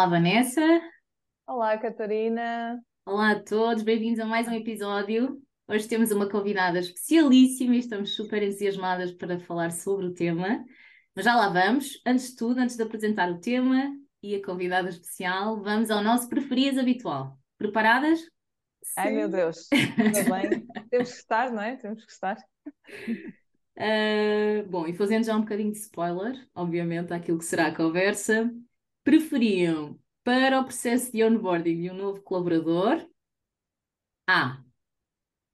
Olá, Vanessa. Olá, Catarina. Olá a todos, bem-vindos a mais um episódio. Hoje temos uma convidada especialíssima e estamos super entusiasmadas para falar sobre o tema. Mas já lá vamos. Antes de tudo, antes de apresentar o tema e a convidada especial, vamos ao nosso preferias habitual. Preparadas? Ai, meu Deus. Tudo bem? Temos que estar, não é? Temos que estar. Uh, bom, e fazendo já um bocadinho de spoiler, obviamente, àquilo que será a conversa, preferiam para o processo de onboarding de um novo colaborador A.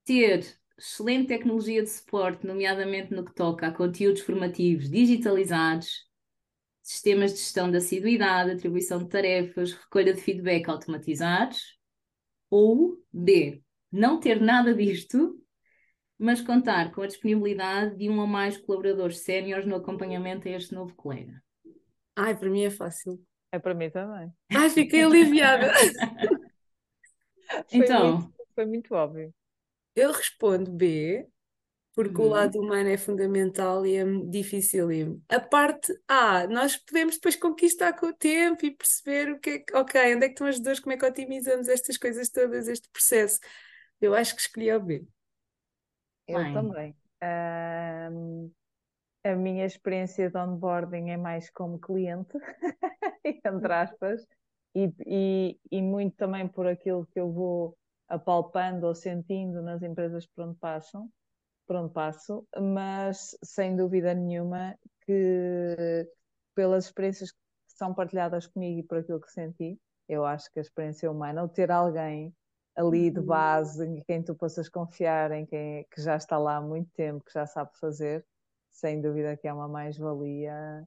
Ter excelente tecnologia de suporte, nomeadamente no que toca a conteúdos formativos digitalizados, sistemas de gestão da assiduidade, atribuição de tarefas, recolha de feedback automatizados, ou B. Não ter nada disto, mas contar com a disponibilidade de um ou mais colaboradores séniores no acompanhamento a este novo colega. Ai, para mim é fácil. É para mim também. Ai, fiquei aliviada. Foi Então, muito, foi muito óbvio. Eu respondo B, porque o Uhum. lado humano é fundamental e é dificílimo. A parte A, nós podemos depois conquistar com o tempo e perceber o que é que, ok, onde é que estão as dores, como é que otimizamos estas coisas todas, este processo. Eu acho que escolhi o B. Eu Bem. também. Ahm, a minha experiência de onboarding é mais como cliente, entre aspas, e, e, e muito também por aquilo que eu vou apalpando ou sentindo nas empresas por onde passam, por onde passo, mas sem dúvida nenhuma que pelas experiências que são partilhadas comigo e por aquilo que senti, eu acho que a experiência humana, ou ter alguém ali de Uhum. base em quem tu possas confiar, em quem que já está lá há muito tempo, que já sabe fazer, sem dúvida que é uma mais-valia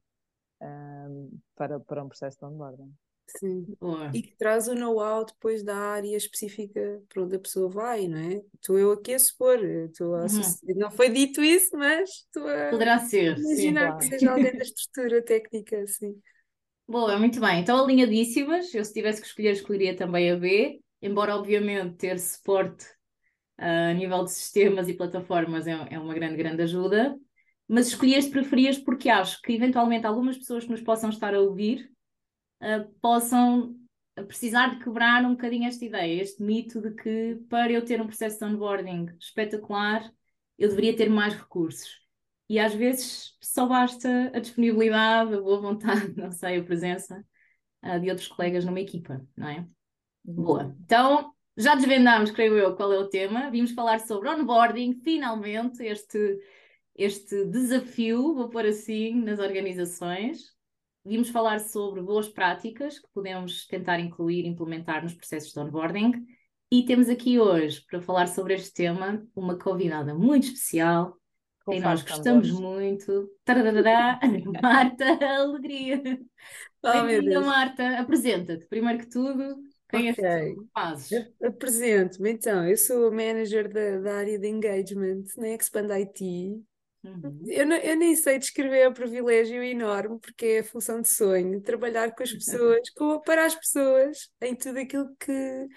ahm, para, para um processo de onboarding. Sim. boa. E que traz o know-how depois da área específica para onde a pessoa vai, não é? Estou eu aqui a supor, estou a Uhum. não foi dito isso, mas estou a Poderá ser, sim. imaginar claro. que seja alguém da estrutura técnica, assim. Boa, muito bem. Então, alinhadíssimas. Eu, se tivesse que escolher, escolheria também a B, embora, obviamente, ter suporte ah, a nível de sistemas e plataformas é, é uma grande, grande ajuda. Mas escolhi este preferias porque acho que, eventualmente, algumas pessoas que nos possam estar a ouvir ah, possam precisar de quebrar um bocadinho esta ideia, este mito de que para eu ter um processo de onboarding espetacular, eu deveria ter mais recursos. E às vezes só basta a disponibilidade, a boa vontade, não sei, a presença ah, de outros colegas numa equipa, não é? Boa. Então, já desvendámos, creio eu, qual é o tema. Vimos falar sobre onboarding, finalmente, este, este desafio, vou pôr assim, nas organizações. Vimos falar sobre boas práticas que podemos tentar incluir e implementar nos processos de onboarding. E temos aqui hoje, para falar sobre este tema, uma convidada muito especial, quem nós gostamos tambores. muito. Tararará, Marta Alegria. Oh, Bem-vinda. Marta. Apresenta-te, primeiro que tudo, quem és tu? Fazes? Apresento-me então, eu sou a manager da, da área de engagement na Expand IT. Uhum. Eu, não- eu nem sei descrever o privilégio enorme, porque é a função de sonho, trabalhar com as pessoas, com, para as pessoas, em tudo aquilo que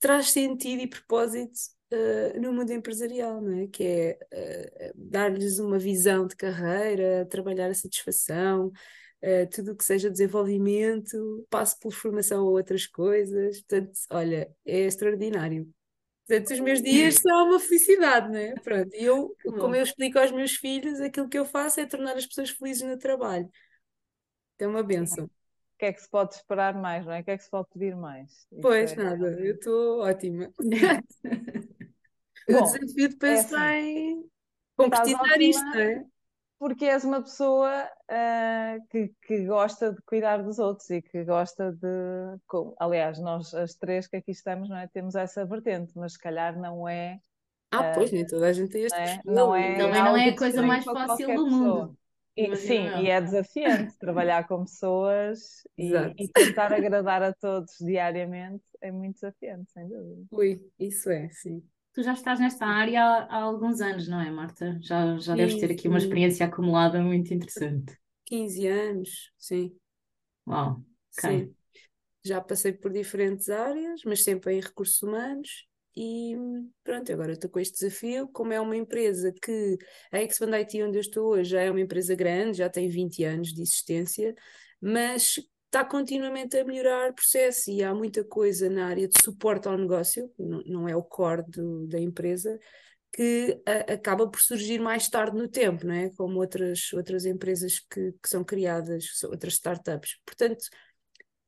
traz sentido e propósito eh, no mundo empresarial, não é? Que é eh, dar-lhes uma visão de carreira, trabalhar a satisfação, eh, tudo o que seja desenvolvimento, passo por formação a outras coisas. Portanto, olha, é extraordinário. Portanto, os meus dias são uma felicidade, não é? Pronto, e eu, como eu explico aos meus filhos, aquilo que eu faço é tornar as pessoas felizes no trabalho. É uma benção. O que é que se pode esperar mais, não é? O que é que se pode pedir mais? Isso Pois, é nada, eu estou ótima. O Bom, desafio depois é está assim, em concretizar isto, não é? Porque és uma pessoa ah, que, que gosta de cuidar dos outros e que gosta de. com- aliás, nós as três que aqui estamos, não é? Temos essa vertente, mas se calhar não é, Ah, pois, nem toda a gente tem este não é, não é Também não é a coisa mais fácil do mundo. pessoa. E, sim, eu. e é desafiante trabalhar com pessoas e, e tentar agradar a todos diariamente é muito desafiante, sem dúvida. Ui, isso é, sim. Tu já estás nesta área há, há alguns anos, não é, Marta? Já, já deves ter aqui uma experiência acumulada muito interessante. 15 anos, sim, Uau, ok. sim. Já passei por diferentes áreas, mas sempre em recursos humanos. E pronto, agora estou com este desafio. Como é uma empresa que a Expand IT, onde eu estou hoje, já é uma empresa grande, já tem 20 anos de existência, mas está continuamente a melhorar o processo e há muita coisa na área de suporte ao negócio, não, não é o core do, da empresa, que a, acaba por surgir mais tarde no tempo, não é? Como outras, outras empresas que, que são criadas, outras startups. Portanto,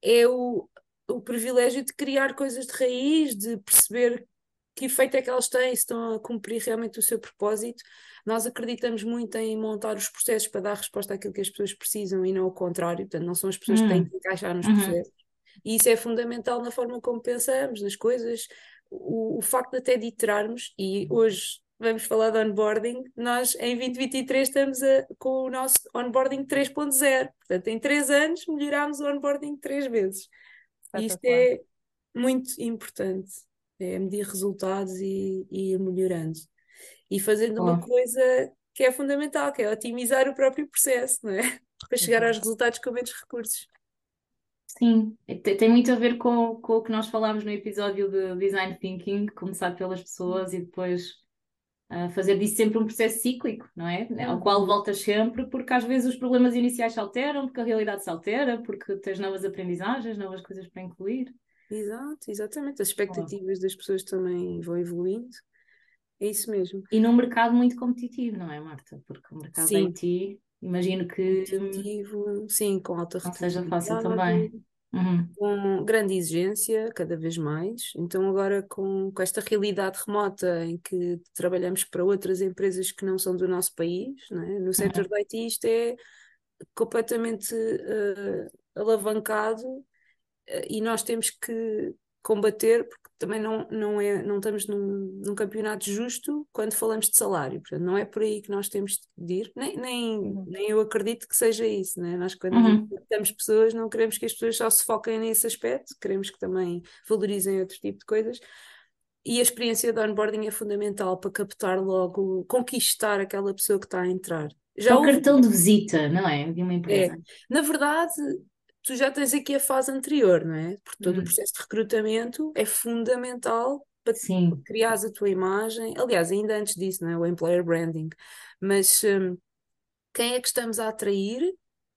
é o, o privilégio de criar coisas de raiz, de perceber que efeito é que elas têm, se estão a cumprir realmente o seu propósito. Nós acreditamos muito em montar os processos para dar resposta àquilo que as pessoas precisam e não o contrário, portanto, não são as pessoas que têm hum. que encaixar nos uhum. processos. E isso é fundamental na forma como pensamos, nas coisas, o, o facto de até de iterarmos, e hoje vamos falar de onboarding, nós em 2023 estamos a, com o nosso onboarding 3.0, portanto, em três anos melhorámos o onboarding três vezes. Isto é muito importante é medir resultados e, e ir melhorando. E fazendo uma coisa que é fundamental, que é otimizar o próprio processo, não é? Para chegar aos resultados com menos recursos. Sim, tem muito a ver com, com o que nós falámos no episódio de Design Thinking, começar pelas pessoas e depois uh, fazer disso sempre um processo cíclico, não é? Ao qual uhum. voltas sempre, porque às vezes os problemas iniciais se alteram, porque a realidade se altera, porque tens novas aprendizagens, novas coisas para incluir. Exato, exatamente. As expectativas das pessoas também vão evoluindo. É isso mesmo. E num mercado muito competitivo, não é, Marta? Porque o mercado sim. IT, imagino que. Competitivo, sim, com alta Não seja fácil também. Uhum. Com grande exigência, cada vez mais. Então, agora com, com esta realidade remota em que trabalhamos para outras empresas que não são do nosso país, é? no setor uhum. do IT, isto é completamente uh, alavancado e nós temos que combater, porque também não, não, é, não estamos num, num campeonato justo quando falamos de salário. Portanto, não é por aí que nós temos de ir, nem, nem, uhum. nem eu acredito que seja isso. Né? Nós, quando uhum. temos pessoas, não queremos que as pessoas só se foquem nesse aspecto, queremos que também valorizem outro tipo de coisas. E a experiência de onboarding é fundamental para captar logo, conquistar aquela pessoa que está a entrar. Já é o houve... cartão de visita, não é? De uma empresa. É. Na verdade, tu já tens aqui a fase anterior, não é? Porque todo hum. o processo de recrutamento é fundamental para Sim. criar a tua imagem. Aliás, ainda antes disso, não é? O employer branding. Mas um, quem é que estamos a atrair?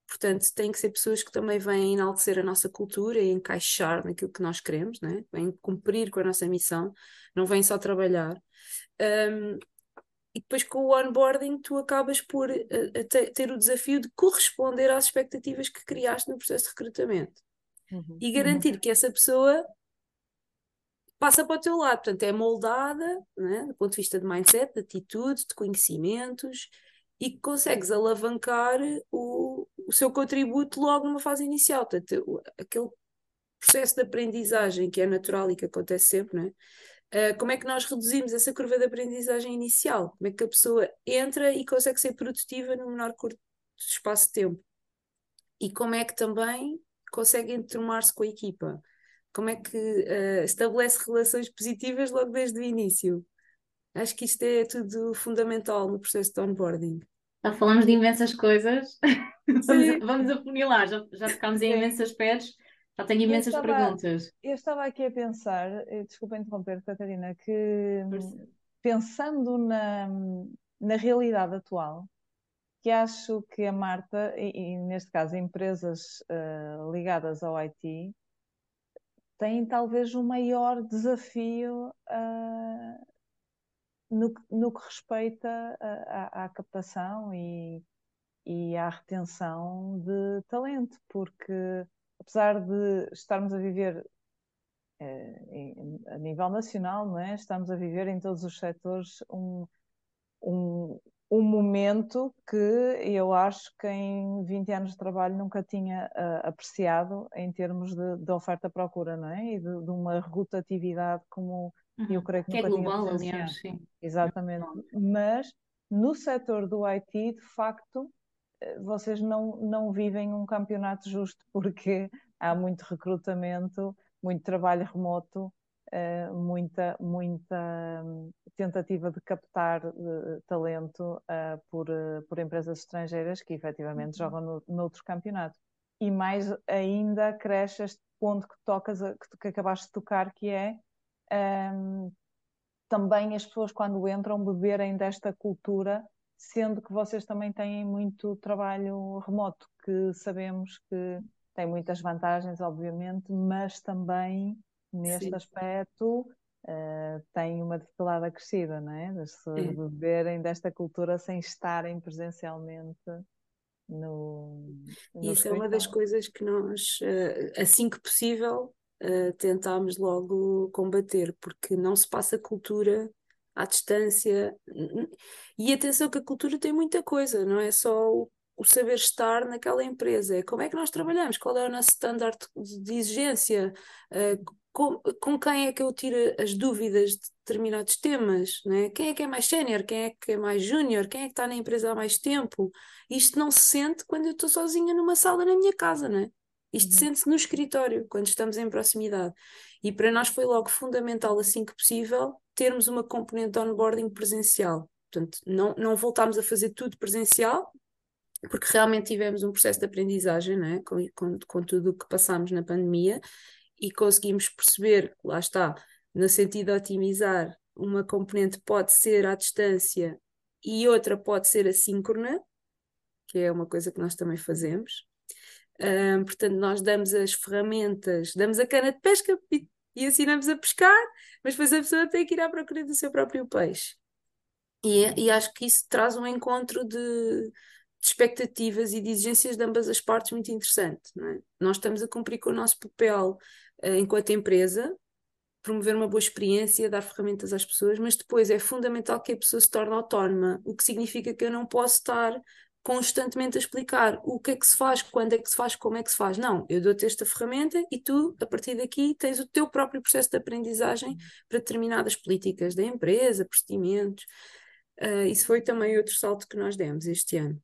Portanto, tem que ser pessoas que também vêm enaltecer a nossa cultura e encaixar naquilo que nós queremos, né? vêm cumprir com a nossa missão, não vêm só trabalhar. Um, e depois com o onboarding tu acabas por uh, ter o desafio de corresponder às expectativas que criaste no processo de recrutamento uhum. e garantir uhum. que essa pessoa passa para o teu lado, portanto é moldada né, do ponto de vista de mindset, de atitude, de conhecimentos e que consegues alavancar o, o seu contributo logo numa fase inicial, portanto aquele processo de aprendizagem que é natural e que acontece sempre, não é? Uh, como é que nós reduzimos essa curva de aprendizagem inicial? Como é que a pessoa entra e consegue ser produtiva no menor curto espaço de tempo? E como é que também consegue enturmar-se com a equipa? Como é que uh, estabelece relações positivas logo desde o início? Acho que isto é tudo fundamental no processo de onboarding. Já falamos de imensas coisas, vamos, vamos afunilar, já, já tocámos em imensos aspectos já tenho imensas eu estava, perguntas. Eu estava aqui a pensar, eh, desculpa interromper, Catarina, que pensando na, na realidade atual, que acho que a Marta, e, e neste caso empresas uh, ligadas ao IT, têm talvez o maior desafio uh, no, no, que respeita à, à captação e, e à retenção de talento, porque apesar de estarmos a viver eh, a nível nacional, não é? estamos a viver em todos os setores um, um, um momento que eu acho que em 20 anos de trabalho nunca tinha uh, apreciado em termos de, de oferta-procura, não é? E de, de, uma rotatividade como uhum. eu creio que, que é nunca é global, tinha aliás, sim. Exatamente. Mas no setor do IT, de facto, vocês não, não vivem um campeonato justo porque há muito recrutamento, muito trabalho remoto, uh, muita, muita hum, tentativa de captar uh, talento uh, por, por empresas estrangeiras que efetivamente uhum. jogam no, noutro campeonato. E mais ainda cresce este ponto que tocas, que, que acabaste de tocar, que é um, também as pessoas quando entram beberem desta cultura sendo que vocês também têm muito trabalho remoto, que sabemos que tem muitas vantagens, obviamente, mas também neste Sim. aspecto uh, tem uma dificuldade acrescida, não é? Pessoas é. beberem desta cultura sem estarem presencialmente no, no Isso é uma das coisas que nós, uh, assim que possível, uh, tentámos logo combater, porque não se passa cultura à distância. E atenção que a cultura tem muita coisa, não é só o, o saber estar naquela empresa, é como é que nós trabalhamos, qual é o nosso standard de exigência, uh, com, com, quem é que eu tiro as dúvidas de determinados temas, né? quem é que é mais sénior, quem é que é mais júnior, quem é que está na empresa há mais tempo. Isto não se sente quando eu estou sozinha numa sala na minha casa, né? Isto uhum. sente-se no escritório, quando estamos em proximidade. E para nós foi logo fundamental, assim que possível, termos uma componente de onboarding presencial. Portanto, não, não voltámos a fazer tudo presencial, porque realmente tivemos um processo de aprendizagem né? com, com, com tudo o que passámos na pandemia e conseguimos perceber, lá está, no sentido de otimizar, uma componente pode ser à distância e outra pode ser assíncrona, que é uma coisa que nós também fazemos. Um, portanto, nós damos as ferramentas, damos a cana de pesca e, ensinamos a pescar, mas depois a pessoa tem que ir à procura do seu próprio peixe. E, e acho que isso traz um encontro de, de, expectativas e de exigências de ambas as partes muito interessante. É? Nós estamos a cumprir com o nosso papel uh, enquanto empresa, promover uma boa experiência, dar ferramentas às pessoas, mas depois é fundamental que a pessoa se torne autónoma, o que significa que eu não posso estar constantemente a explicar o que é que se faz, quando é que se faz, como é que se faz. Não, eu dou-te esta ferramenta e tu, a partir daqui, tens o teu próprio processo de aprendizagem uhum. para determinadas políticas da empresa, procedimentos. Uh, isso foi também outro salto que nós demos este ano.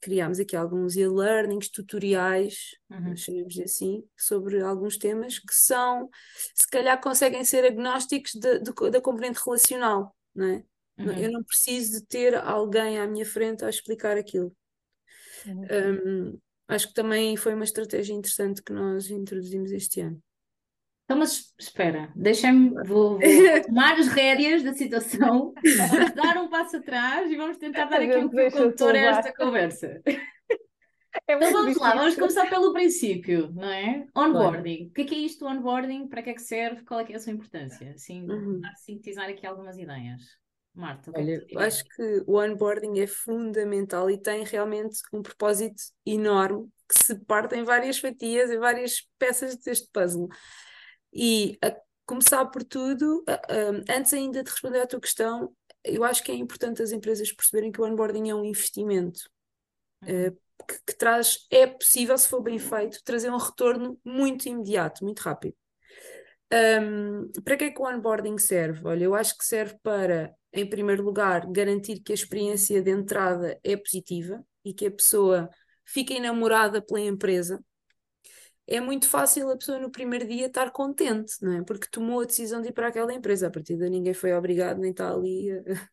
Criámos aqui alguns e-learnings, tutoriais, uhum. chamemos assim, sobre alguns temas que são, se calhar conseguem ser agnósticos de, de, da componente relacional, não é? Uhum. Eu não preciso de ter alguém à minha frente a explicar aquilo. Uhum. Um, acho que também foi uma estratégia interessante que nós introduzimos este ano. Então, mas espera, deixem-me, vou, vou tomar as rédeas da situação, dar um passo atrás e vamos tentar dar aqui um condutor a esta conversa. É então vamos difícil. lá, vamos começar pelo princípio, não é? Onboarding. O que é, que é isto do onboarding? Para que é que serve? Qual é que é a sua importância? Assim, uhum. sintetizar aqui algumas ideias. Marta, Olha, acho que o onboarding é fundamental e tem realmente um propósito enorme que se parte em várias fatias, em várias peças deste puzzle. E a começar por tudo, antes ainda de responder à tua questão, eu acho que é importante as empresas perceberem que o onboarding é um investimento. Uhum. Uh, que, que, traz, é possível, se for bem feito, trazer um retorno muito imediato, muito rápido. Um, para que é que o onboarding serve? Olha, eu acho que serve para em primeiro lugar, garantir que a experiência de entrada é positiva e que a pessoa fica enamorada pela empresa. É muito fácil a pessoa no primeiro dia estar contente, não é? Porque tomou a decisão de ir para aquela empresa. A partir daí ninguém foi obrigado, nem está ali.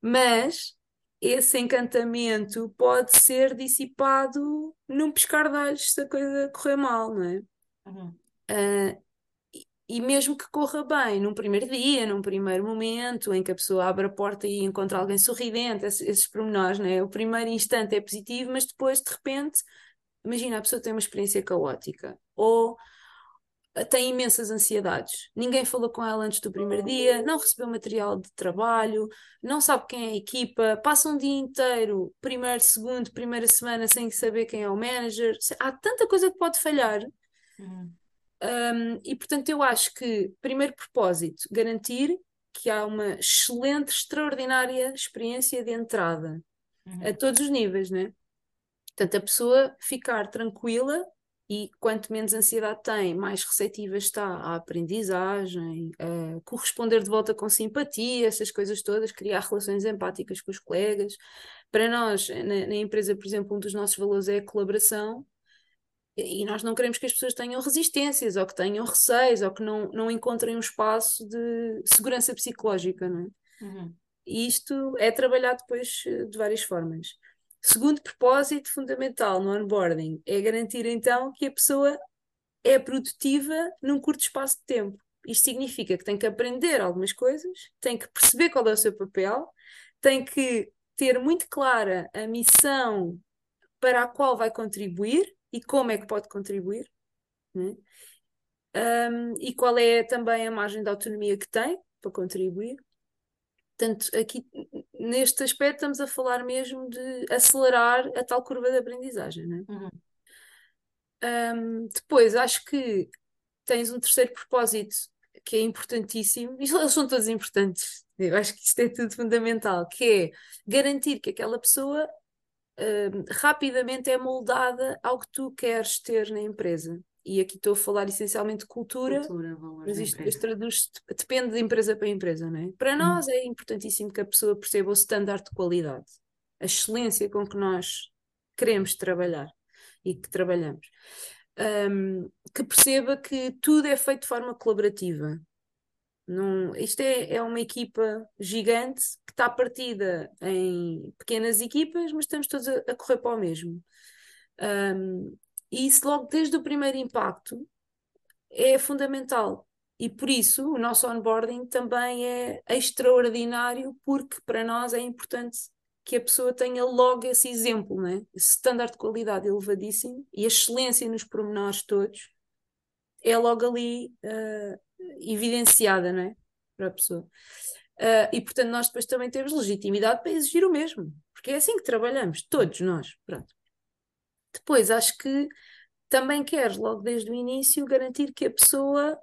Mas esse encantamento pode ser dissipado num pescar de olhos se a coisa correr mal, não é? Uhum. Uh, e mesmo que corra bem num primeiro dia, num primeiro momento, em que a pessoa abre a porta e encontra alguém sorridente, esses, esses pormenores, né? o primeiro instante é positivo, mas depois, de repente, imagina, a pessoa tem uma experiência caótica ou tem imensas ansiedades. Ninguém falou com ela antes do primeiro dia, não recebeu material de trabalho, não sabe quem é a equipa, passa um dia inteiro, primeiro, segundo, primeira semana, sem saber quem é o manager. Há tanta coisa que pode falhar. Uhum. Um, e portanto, eu acho que, primeiro propósito, garantir que há uma excelente, extraordinária experiência de entrada uhum. a todos os níveis, né? Portanto, a pessoa ficar tranquila e quanto menos ansiedade tem, mais receptiva está à aprendizagem, a corresponder de volta com simpatia, essas coisas todas, criar relações empáticas com os colegas. Para nós, na, na empresa, por exemplo, um dos nossos valores é a colaboração e nós não queremos que as pessoas tenham resistências, ou que tenham receios, ou que não, não encontrem um espaço de segurança psicológica, não é? Uhum. E isto é trabalhado depois eh, de várias formas. Segundo propósito fundamental no onboarding é garantir então que a pessoa é produtiva num curto espaço de tempo. Isto significa que tem que aprender algumas coisas, tem que perceber qual é o seu papel, tem que ter muito clara a missão para a qual vai contribuir e como é que pode contribuir, né? Um, e qual é também a margem de autonomia que tem para contribuir. Portanto, aqui neste aspecto estamos a falar mesmo de acelerar a tal curva de aprendizagem. Né? Uhum. Um, depois, acho que tens um terceiro propósito que é importantíssimo, e eles são todos importantes, eu acho que isto é tudo fundamental, que é garantir que aquela pessoa um, rapidamente é moldada ao que tu queres ter na empresa. E aqui estou a falar essencialmente de cultura, Cultura, mas isto, isto traduz depende de empresa para empresa, não é? Para nós é importantíssimo que a pessoa perceba o standard de qualidade, a excelência com que nós queremos trabalhar e que trabalhamos. Um, que perceba que tudo é feito de forma colaborativa. Não, isto é, é uma equipa gigante que está partida em pequenas equipas, mas estamos todos a, a correr para o mesmo. Um, e isso logo desde o primeiro impacto é fundamental. E por isso o nosso onboarding também é extraordinário, porque para nós é importante que a pessoa tenha logo esse exemplo, né? esse standard de qualidade elevadíssimo e a excelência nos pormenores todos é logo ali uh, evidenciada né? para a pessoa. Uh, e portanto nós depois também temos legitimidade para exigir o mesmo, porque é assim que trabalhamos, todos nós. Pronto. Depois acho que também queres, logo desde o início, garantir que a pessoa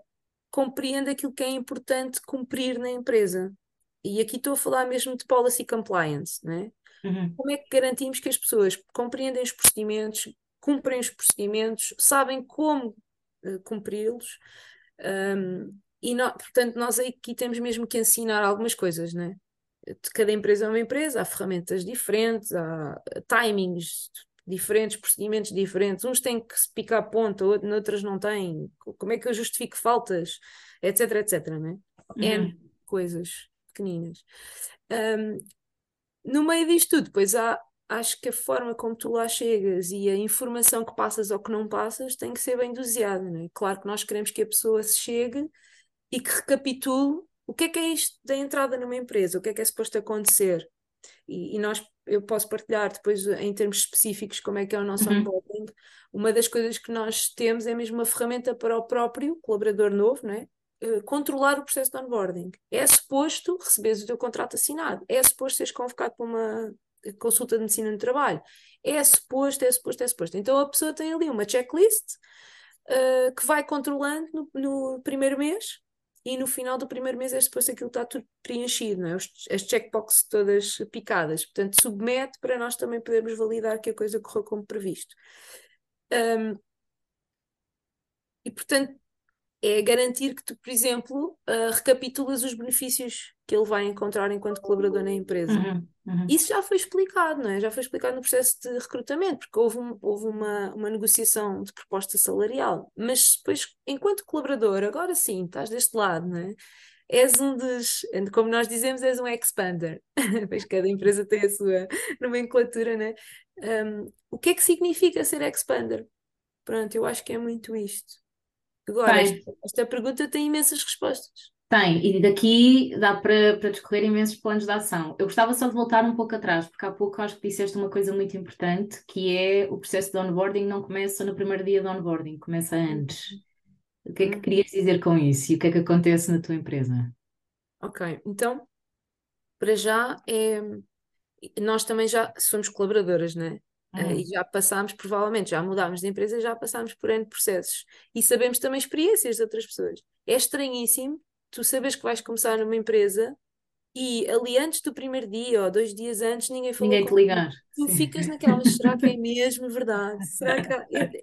compreenda aquilo que é importante cumprir na empresa. E aqui estou a falar mesmo de policy compliance, né? Uhum. Como é que garantimos que as pessoas compreendem os procedimentos, cumprem os procedimentos, sabem como uh, cumpri-los? Um, e no, portanto, nós aqui temos mesmo que ensinar algumas coisas, né? Cada empresa é uma empresa, há ferramentas diferentes, há timings diferentes, procedimentos diferentes, uns têm que se picar ponta, outras não têm, como é que eu justifico faltas, etc, etc, né? Uhum. N coisas pequeninas. Um, no meio disto tudo, depois há, acho que a forma como tu lá chegas e a informação que passas ou que não passas tem que ser bem doseada, não é? Claro que nós queremos que a pessoa se chegue e que recapitule o que é que é isto da entrada numa empresa, o que é que é suposto acontecer. E, e nós, eu posso partilhar depois em termos específicos como é que é o nosso Uhum. onboarding. Uma das coisas que nós temos é mesmo uma ferramenta para o próprio colaborador novo, não é? Uh, controlar o processo de onboarding. É suposto receberes o teu contrato assinado, é suposto seres convocado para uma consulta de medicina no trabalho, é suposto, é suposto, é suposto. Então a pessoa tem ali uma checklist uh, que vai controlando no, no primeiro mês e no final do primeiro mês é suposto aquilo está tudo preenchido, não é? As checkboxes todas picadas. Portanto, submete para nós também podermos validar que a coisa correu como previsto. Um, e, portanto, é garantir que tu, por exemplo, uh, recapitulas os benefícios que ele vai encontrar enquanto colaborador na empresa. Uhum. Uhum. Isso já foi explicado, não é? Já foi explicado no processo de recrutamento, porque houve, um, houve uma, uma negociação de proposta salarial. Mas depois, enquanto colaborador, agora sim, estás deste lado, não é? És um dos, como nós dizemos, és um expander. pois cada empresa tem a sua nomenclatura, né? Um, o que é que significa ser expander? Pronto, eu acho que é muito isto. Agora, esta, esta pergunta tem imensas respostas. Tem, e daqui dá para, para discorrer imensos planos de ação. Eu gostava só de voltar um pouco atrás, porque há pouco acho que disseste uma coisa muito importante, que é o processo de onboarding não começa no primeiro dia de onboarding, começa antes. O que é que querias dizer com isso e o que é que acontece na tua empresa? Ok, então, para já, é, nós também já somos colaboradoras, né? Uh, e já passámos, provavelmente, já mudámos de empresa, já passámos por N processos. E sabemos também experiências de outras pessoas. É estranhíssimo tu sabes que vais começar numa empresa e ali antes do primeiro dia ou dois dias antes ninguém falou Ninguém te ligar. Tu ficas naquela, será que é mesmo verdade? Será que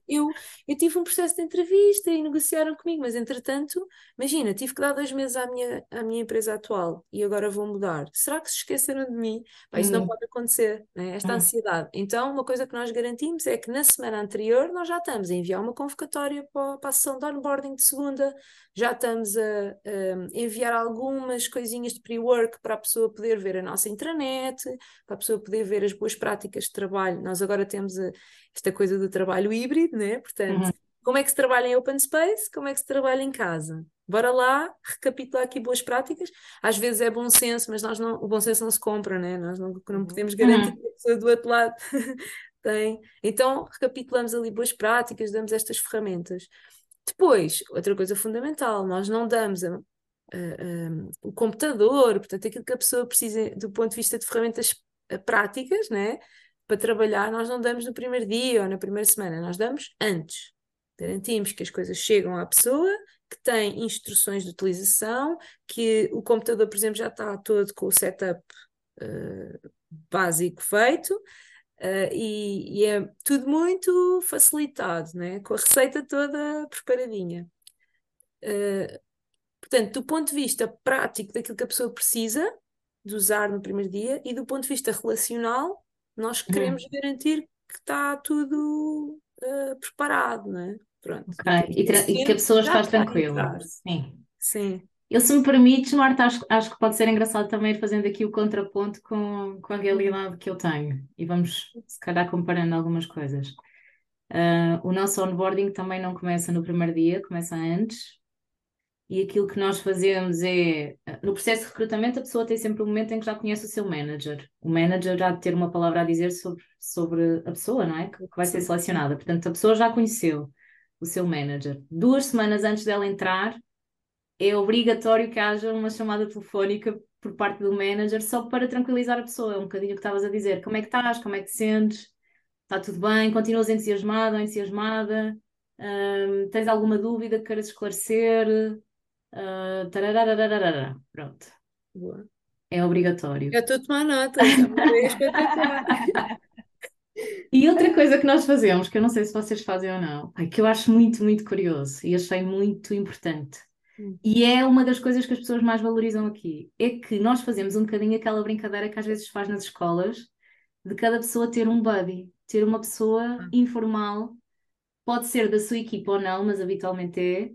eu, eu, tive um processo de entrevista e negociaram comigo, mas entretanto, imagina, tive que dar dois meses à minha, à minha empresa atual e agora vou mudar. Será que se esqueceram de mim? Pá, isso não Hum. pode acontecer, né? Esta Hum. ansiedade. Então, uma coisa que nós garantimos é que na semana anterior nós já estamos a enviar uma convocatória para, para a sessão de onboarding de segunda, já estamos a, a enviar algumas coisinhas de pre-work para a pessoa poder ver a nossa intranet, para a pessoa poder ver as boas práticas de trabalho. Nós agora temos a- esta coisa do trabalho híbrido, né? Portanto, Uhum. como é que se trabalha em open space, como é que se trabalha em casa. Bora lá recapitular aqui boas práticas. Às vezes é bom senso, mas nós não, o bom senso não se compra, né? Nós não, não podemos garantir Uhum. que a pessoa do outro lado tem. Então, recapitulamos ali boas práticas, damos estas ferramentas. Depois, outra coisa fundamental, nós não damos a, a, a, o computador, portanto, aquilo que a pessoa precisa do ponto de vista de ferramentas eh, práticas, né, para trabalhar, nós não damos no primeiro dia ou na primeira semana, nós damos antes. Garantimos que as coisas chegam à pessoa, que tem instruções de utilização, que o computador, por exemplo, já está todo com o setup uh, básico feito. Uh, e, e, é tudo muito facilitado, né? com a receita toda preparadinha. Uh, portanto, do ponto de vista prático daquilo que a pessoa precisa de usar no primeiro dia e do ponto de vista relacional, nós uhum. queremos uhum. garantir que está tudo uh, preparado, não é? Pronto. Okay. E, e, que a pessoa está tranquila. Sim. Sim. Eu, se me permites, Marta, acho, acho que pode ser engraçado também ir fazendo aqui o contraponto com, com a realidade que eu tenho. E vamos, se calhar, comparando algumas coisas. Uh, o nosso onboarding também não começa no primeiro dia, começa antes. E aquilo que nós fazemos é, no processo de recrutamento, a pessoa tem sempre um momento em que já conhece o seu manager. O manager já ter uma palavra a dizer sobre, sobre a pessoa, não é? Que, que vai ser selecionada. Portanto, a pessoa já conheceu o seu manager. Duas semanas antes dela entrar, é obrigatório que haja uma chamada telefónica por parte do manager só para tranquilizar a pessoa. É um bocadinho o que estavas a dizer. Como é que estás? Como é que te sentes? Está tudo bem? Continuas entusiasmado ou entusiasmada? Um, tens alguma dúvida que queiras esclarecer? Uh, Pronto. Boa. É obrigatório. Eu estou a tomar nota, é. E outra coisa que nós fazemos, que eu não sei se vocês fazem ou não, que eu acho muito, muito curioso e achei muito importante, hum. e é uma das coisas que as pessoas mais valorizam aqui, é que nós fazemos um bocadinho aquela brincadeira que às vezes faz nas escolas, de cada pessoa ter um buddy, ter uma pessoa ah. informal, pode ser da sua equipa ou não, mas habitualmente é,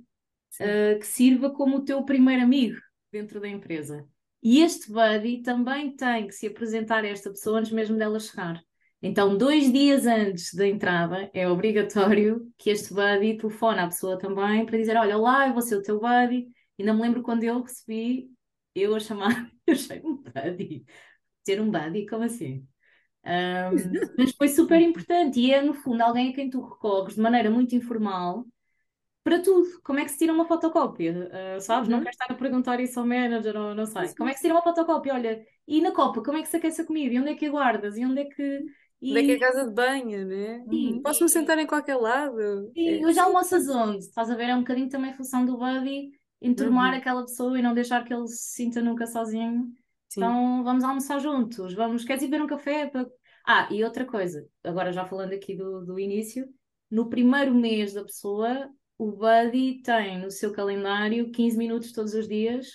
uh, que sirva como o teu primeiro amigo dentro da empresa. E este buddy também tem que se apresentar a esta pessoa antes mesmo dela chegar. Então, dois dias antes da entrada, é obrigatório que este buddy telefone à pessoa também para dizer: Olha, olá, eu vou ser o teu buddy. Ainda me lembro quando eu recebi, eu a chamar, eu achei um buddy. Ter um buddy, como assim? Um, mas foi super importante e é, no fundo, alguém a quem tu recorres de maneira muito informal para tudo. Como é que se tira uma fotocópia? Uh, sabes? Uhum. Não quero estar a perguntar isso ao manager ou não sei. Como é que se tira uma fotocópia? Olha, e na copa, como é que se aquece a comida? E onde é que a guardas? E onde é que e... Daqui a casa de banho, né? Sim, Posso-me sentar em qualquer lado. Sim, é. hoje almoças onde? Estás a ver? É um bocadinho também a função do buddy enturmar uhum. aquela pessoa e não deixar que ele se sinta nunca sozinho. Sim. Então vamos almoçar juntos, vamos, queres ir beber um café? Para... Ah, e outra coisa, agora já falando aqui do, do início, no primeiro mês da pessoa, o Buddy tem no seu calendário 15 minutos todos os dias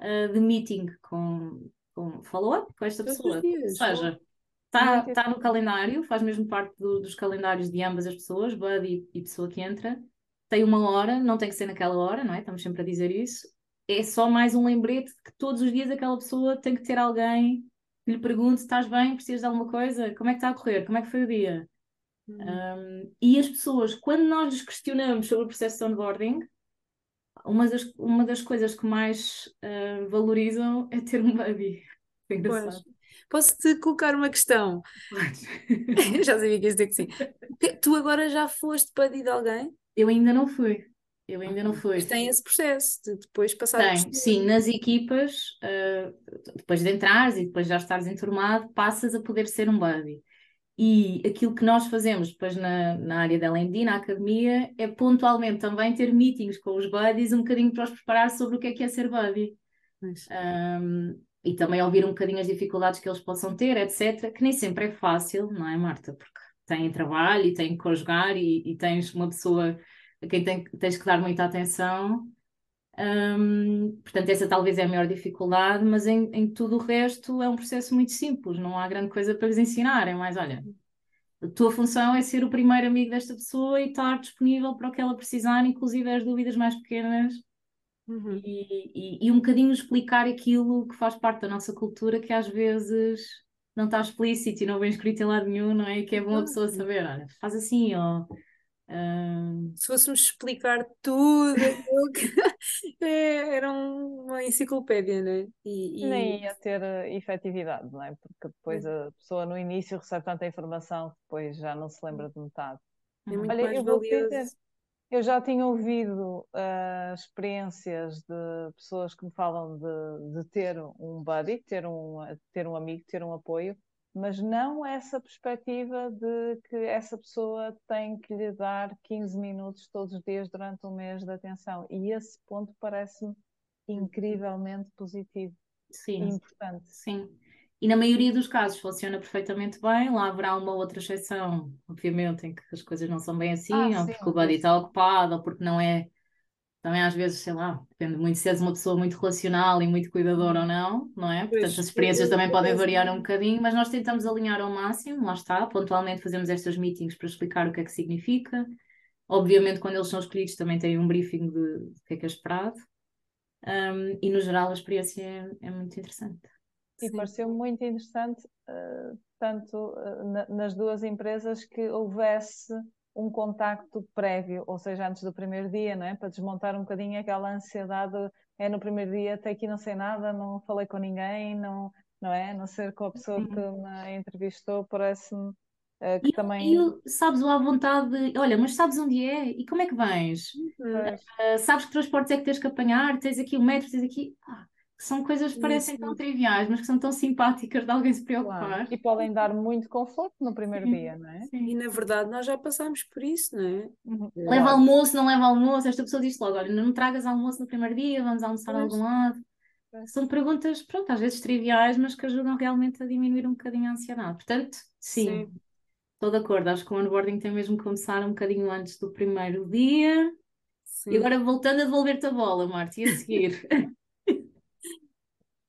uh, de meeting com, com follow-up com esta todos pessoa. Ou seja, Está tá no calendário, faz mesmo parte do, dos calendários de ambas as pessoas, Buddy e, e pessoa que entra. Tem uma hora, não tem que ser naquela hora, não é? Estamos sempre a dizer isso. É só mais um lembrete de que todos os dias aquela pessoa tem que ter alguém que lhe pergunte: estás bem? Precisas de alguma coisa? Como é que está a correr? Como é que foi o dia? Hum. Um, e as pessoas, quando nós lhes questionamos sobre o processo de onboarding, uma das, uma das coisas que mais uh, valorizam é ter um. É engraçado. Pois. Posso-te colocar uma questão? já sabia que ia dizer que sim. Tu agora já foste para de alguém? Eu ainda não fui. Eu ainda não fui. Mas tem esse processo de depois passar Tem, sim, nas equipas, uh, depois de entrares e depois já estares enturmado, passas a poder ser um buddy. E aquilo que nós fazemos depois na, na área da LMD, na academia, é pontualmente também ter meetings com os buddies, um bocadinho para os preparar sobre o que é que é ser buddy. Um, e também ouvir um bocadinho as dificuldades que eles possam ter, etc., que nem sempre é fácil, não é, Marta? Porque têm trabalho e têm que conjugar e, e tens uma pessoa a quem tem, tens que dar muita atenção. Portanto, essa talvez é a maior dificuldade, mas em, em, tudo o resto é um processo muito simples, não há grande coisa para lhes ensinar. É mais, olha, a tua função é ser o primeiro amigo desta pessoa e estar disponível para o que ela precisar, inclusive as dúvidas mais pequenas Uhum. E, e, e, um bocadinho explicar aquilo que faz parte da nossa cultura que às vezes não está explícito e não vem escrito em lado nenhum, não é? E que é bom a pessoa saber, olha, faz assim, ou Uh, Se fôssemos explicar tudo é, era um- uma enciclopédia, né? E, e- Nem ia ter eh, efetividade, não é? Porque depois a pessoa no início recebe tanta informação que depois já não se lembra de metade. é muito Olha, mais eu dizer, eu já tinha ouvido ah, experiências de pessoas que me falam de, de ter um buddy, ter um, ter um amigo, ter um apoio, mas não essa perspectiva de que essa pessoa tem que lhe dar 15 minutos todos os dias durante um mês de atenção. E esse ponto parece-me incrivelmente positivo e Sim, importante. sim. E na maioria dos casos funciona perfeitamente bem. Lá haverá uma outra exceção, obviamente, em que as coisas não são bem assim, Ah, ou sim, porque o mas- está ocupado, ou porque não é. Também às vezes, sei lá, depende muito se és uma pessoa muito relacional e muito cuidadora ou não, não é? Pois, Portanto, as experiências também podem variar um bocadinho, mas nós tentamos alinhar ao máximo, lá está, pontualmente fazemos estas meetings para explicar o que é que significa. Obviamente, quando eles são escolhidos, também têm um briefing de, de que é que é esperado. Um, e no geral, a experiência é, é muito interessante. E pareceu muito interessante, eh, tanto eh, na- nas duas empresas, que houvesse um contacto prévio, ou seja, antes do primeiro dia, não é? Para desmontar um bocadinho aquela ansiedade, é no primeiro dia, até aqui não sei nada, não falei com ninguém, não, não é? Não ser com a pessoa que me entrevistou, parece-me eh, que E, também. e sabes o à vontade, de, olha, mas sabes onde é? E como é que vens? Ah, sabes que transportes é que tens que apanhar? Tens aqui o metro, tens aqui. Ah, que são coisas que parecem tão triviais, mas que são tão simpáticas de alguém se claro. preocupar. E podem dar muito conforto no primeiro Sim, dia, não é? sim. E na verdade nós já passámos por isso, não é? Uhum. Leva Claro. almoço, não leva almoço? Esta pessoa diz logo: olha, não me tragas almoço no primeiro dia, vamos almoçar a algum lado. São perguntas, pronto, às vezes triviais, mas que ajudam realmente a diminuir um bocadinho a ansiedade. Portanto, sim, Sim. estou de acordo. Acho que o onboarding tem mesmo que começar um bocadinho antes do primeiro dia. E Sim. agora voltando a devolver-te a bola, Marta, e a seguir?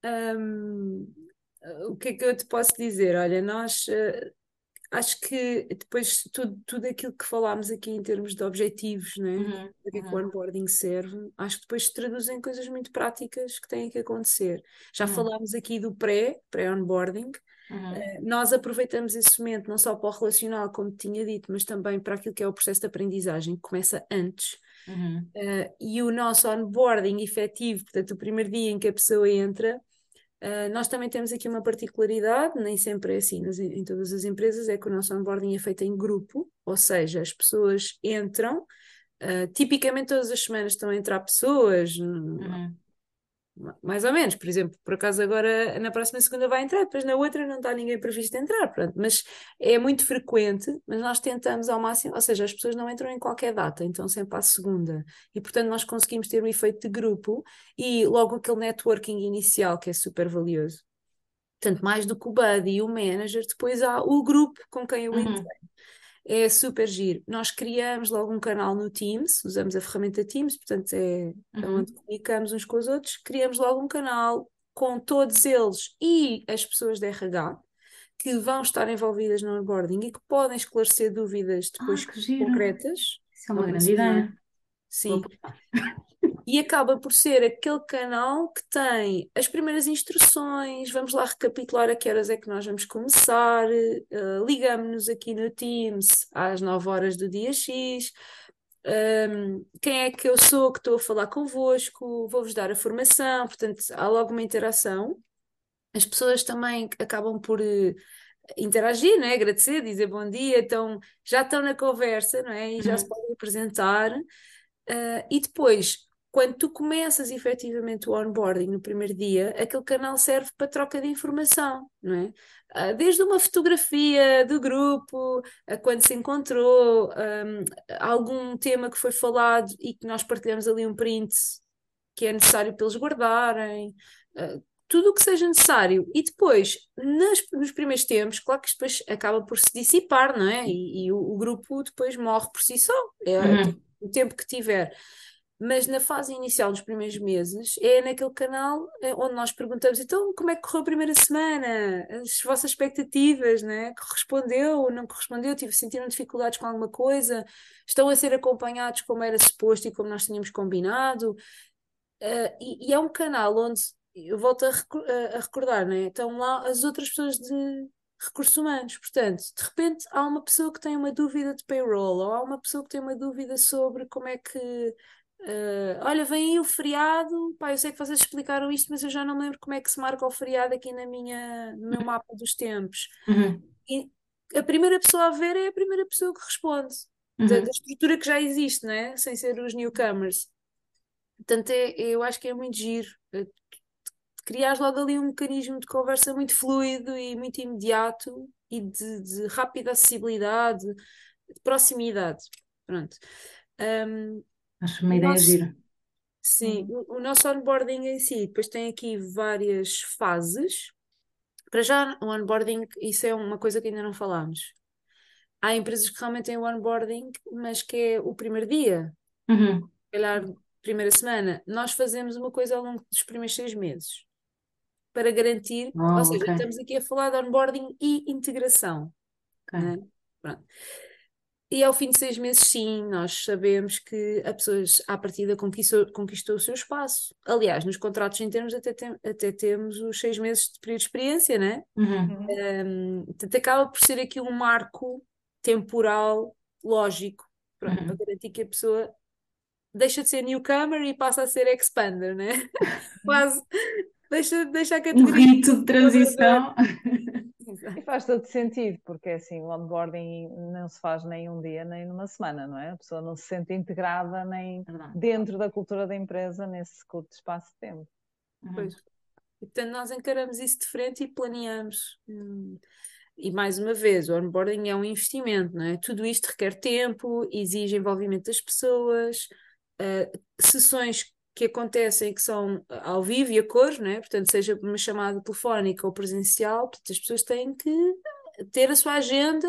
Hum, o que é que eu te posso dizer? Olha, nós eh, acho que depois tudo, tudo aquilo que falámos aqui em termos de objetivos, né? Uhum, que é que o uhum, onboarding serve, acho que depois se traduz em coisas muito práticas que têm que acontecer. Já uhum, falámos aqui do pré, pré-onboarding. uhum, Eh, Nós aproveitamos esse momento não só para o relacional, como te tinha dito, mas também para aquilo que é o processo de aprendizagem, que começa antes. Uh, e o nosso onboarding efetivo, portanto, o primeiro dia em que a pessoa entra, uh, nós também temos aqui uma particularidade, nem sempre é assim nas- em todas as empresas, é que o nosso onboarding é feito em grupo, ou seja, as pessoas entram, uh, tipicamente todas as semanas estão a entrar pessoas, hum, uhum. Mais ou menos, por exemplo, por acaso agora na próxima segunda vai entrar, depois na outra não está ninguém previsto entrar, pronto, mas é muito frequente, mas nós tentamos ao máximo, ou seja, as pessoas não entram em qualquer data, então sempre à segunda, e portanto nós conseguimos ter um efeito de grupo e logo aquele networking inicial que é super valioso. Portanto, mais do que o buddy e o manager, depois há o grupo com quem eu entrei. É super giro. Nós criamos logo um canal no Teams, usamos a ferramenta Teams, portanto é, é Uhum. onde comunicamos uns com os outros. Criamos logo um canal com todos eles e as pessoas de RH que vão estar envolvidas no onboarding e que podem esclarecer dúvidas Ah, depois que giro. concretas, Isso é uma grande operacionais. ideia. Sim, e acaba por ser aquele canal que tem as primeiras instruções, vamos lá recapitular a que horas é que nós vamos começar, eh, ligamos-nos aqui no Teams às 9 horas do dia X, um, quem é que eu sou que estou a falar convosco, vou-vos dar a formação, portanto há logo uma interação. As pessoas também acabam por eh, interagir, não é? Agradecer, dizer bom dia, então já estão na conversa, não é? E já se Uhum. podem apresentar. Ah, e depois, quando tu começas efetivamente o onboarding no primeiro dia, aquele canal serve para troca de informação, não é? Ah, desde uma fotografia do grupo, a quando se encontrou, ahm, algum tema que foi falado e que nós partilhamos ali um print que é necessário para eles guardarem, ah, tudo o que seja necessário. E depois, nas- nos primeiros tempos, claro que isto depois acaba por se dissipar, não é? E, e o, o grupo depois morre por si só, é Uhum. O tempo que tiver. Mas na fase inicial, nos primeiros meses, é naquele canal eh, onde nós perguntamos: então, como é que correu a primeira semana? As vossas expectativas, né? Correspondeu, não correspondeu? Tive, sentiram dificuldades com alguma coisa? Estão a ser acompanhados como era suposto e como nós tínhamos combinado? Uh, e, e é um canal onde eu volto a recordar, né? Estão lá as outras pessoas de recursos humanos. Portanto, de repente há uma pessoa que tem uma dúvida de payroll, ou há uma pessoa que tem uma dúvida sobre como é que. Uh, olha, vem aí o feriado, pá, eu sei que vocês explicaram isto, mas eu já não lembro como é que se marca o feriado aqui na minha, no meu mapa dos tempos. Uhum. E a primeira pessoa a ver é a primeira pessoa que responde, uhum. da, da, estrutura que já existe, né? sem ser os newcomers. Portanto, é, eu acho que é muito giro. Criar logo ali um mecanismo de conversa muito fluido e muito imediato e de, de rápida acessibilidade, de proximidade. Pronto. Um, Acho uma ideia nosso, gira. Sim, uhum. o, o, nosso onboarding em si, depois tem aqui várias fases. Para já, o onboarding, isso é uma coisa que ainda não falámos. Há empresas que realmente têm o onboarding, mas que é o primeiro dia. Uhum. calhar, primeira semana. Nós fazemos uma coisa ao longo dos primeiros seis meses para garantir, oh, ou seja, okay. estamos aqui a falar de onboarding e integração. Okay. Né? E ao fim de seis meses, sim, nós sabemos que a pessoa à partida conquistou, conquistou o seu espaço. Aliás, nos contratos internos até, tem, até temos os seis meses de período de experiência, né? Uhum. Um, portanto, acaba por ser aqui um marco temporal lógico, pronto, Uhum. para garantir que a pessoa deixa de ser newcomer e passa a ser expander, né? Quase Deixa, deixa a Um categoria. rito de transição. E faz todo sentido, porque assim, o onboarding não se faz nem um dia nem numa semana, não é? A pessoa não se sente integrada nem Verdade. dentro da cultura da empresa nesse curto espaço de tempo. Uhum. Pois. E, portanto, nós encaramos isso de frente e planeamos. Hum. E mais uma vez, o onboarding é um investimento, não é? Tudo isto requer tempo, exige envolvimento das pessoas, uh, sessões que acontecem que são ao vivo e a cores, né? portanto, seja uma chamada telefónica ou presencial, portanto, as pessoas têm que ter a sua agenda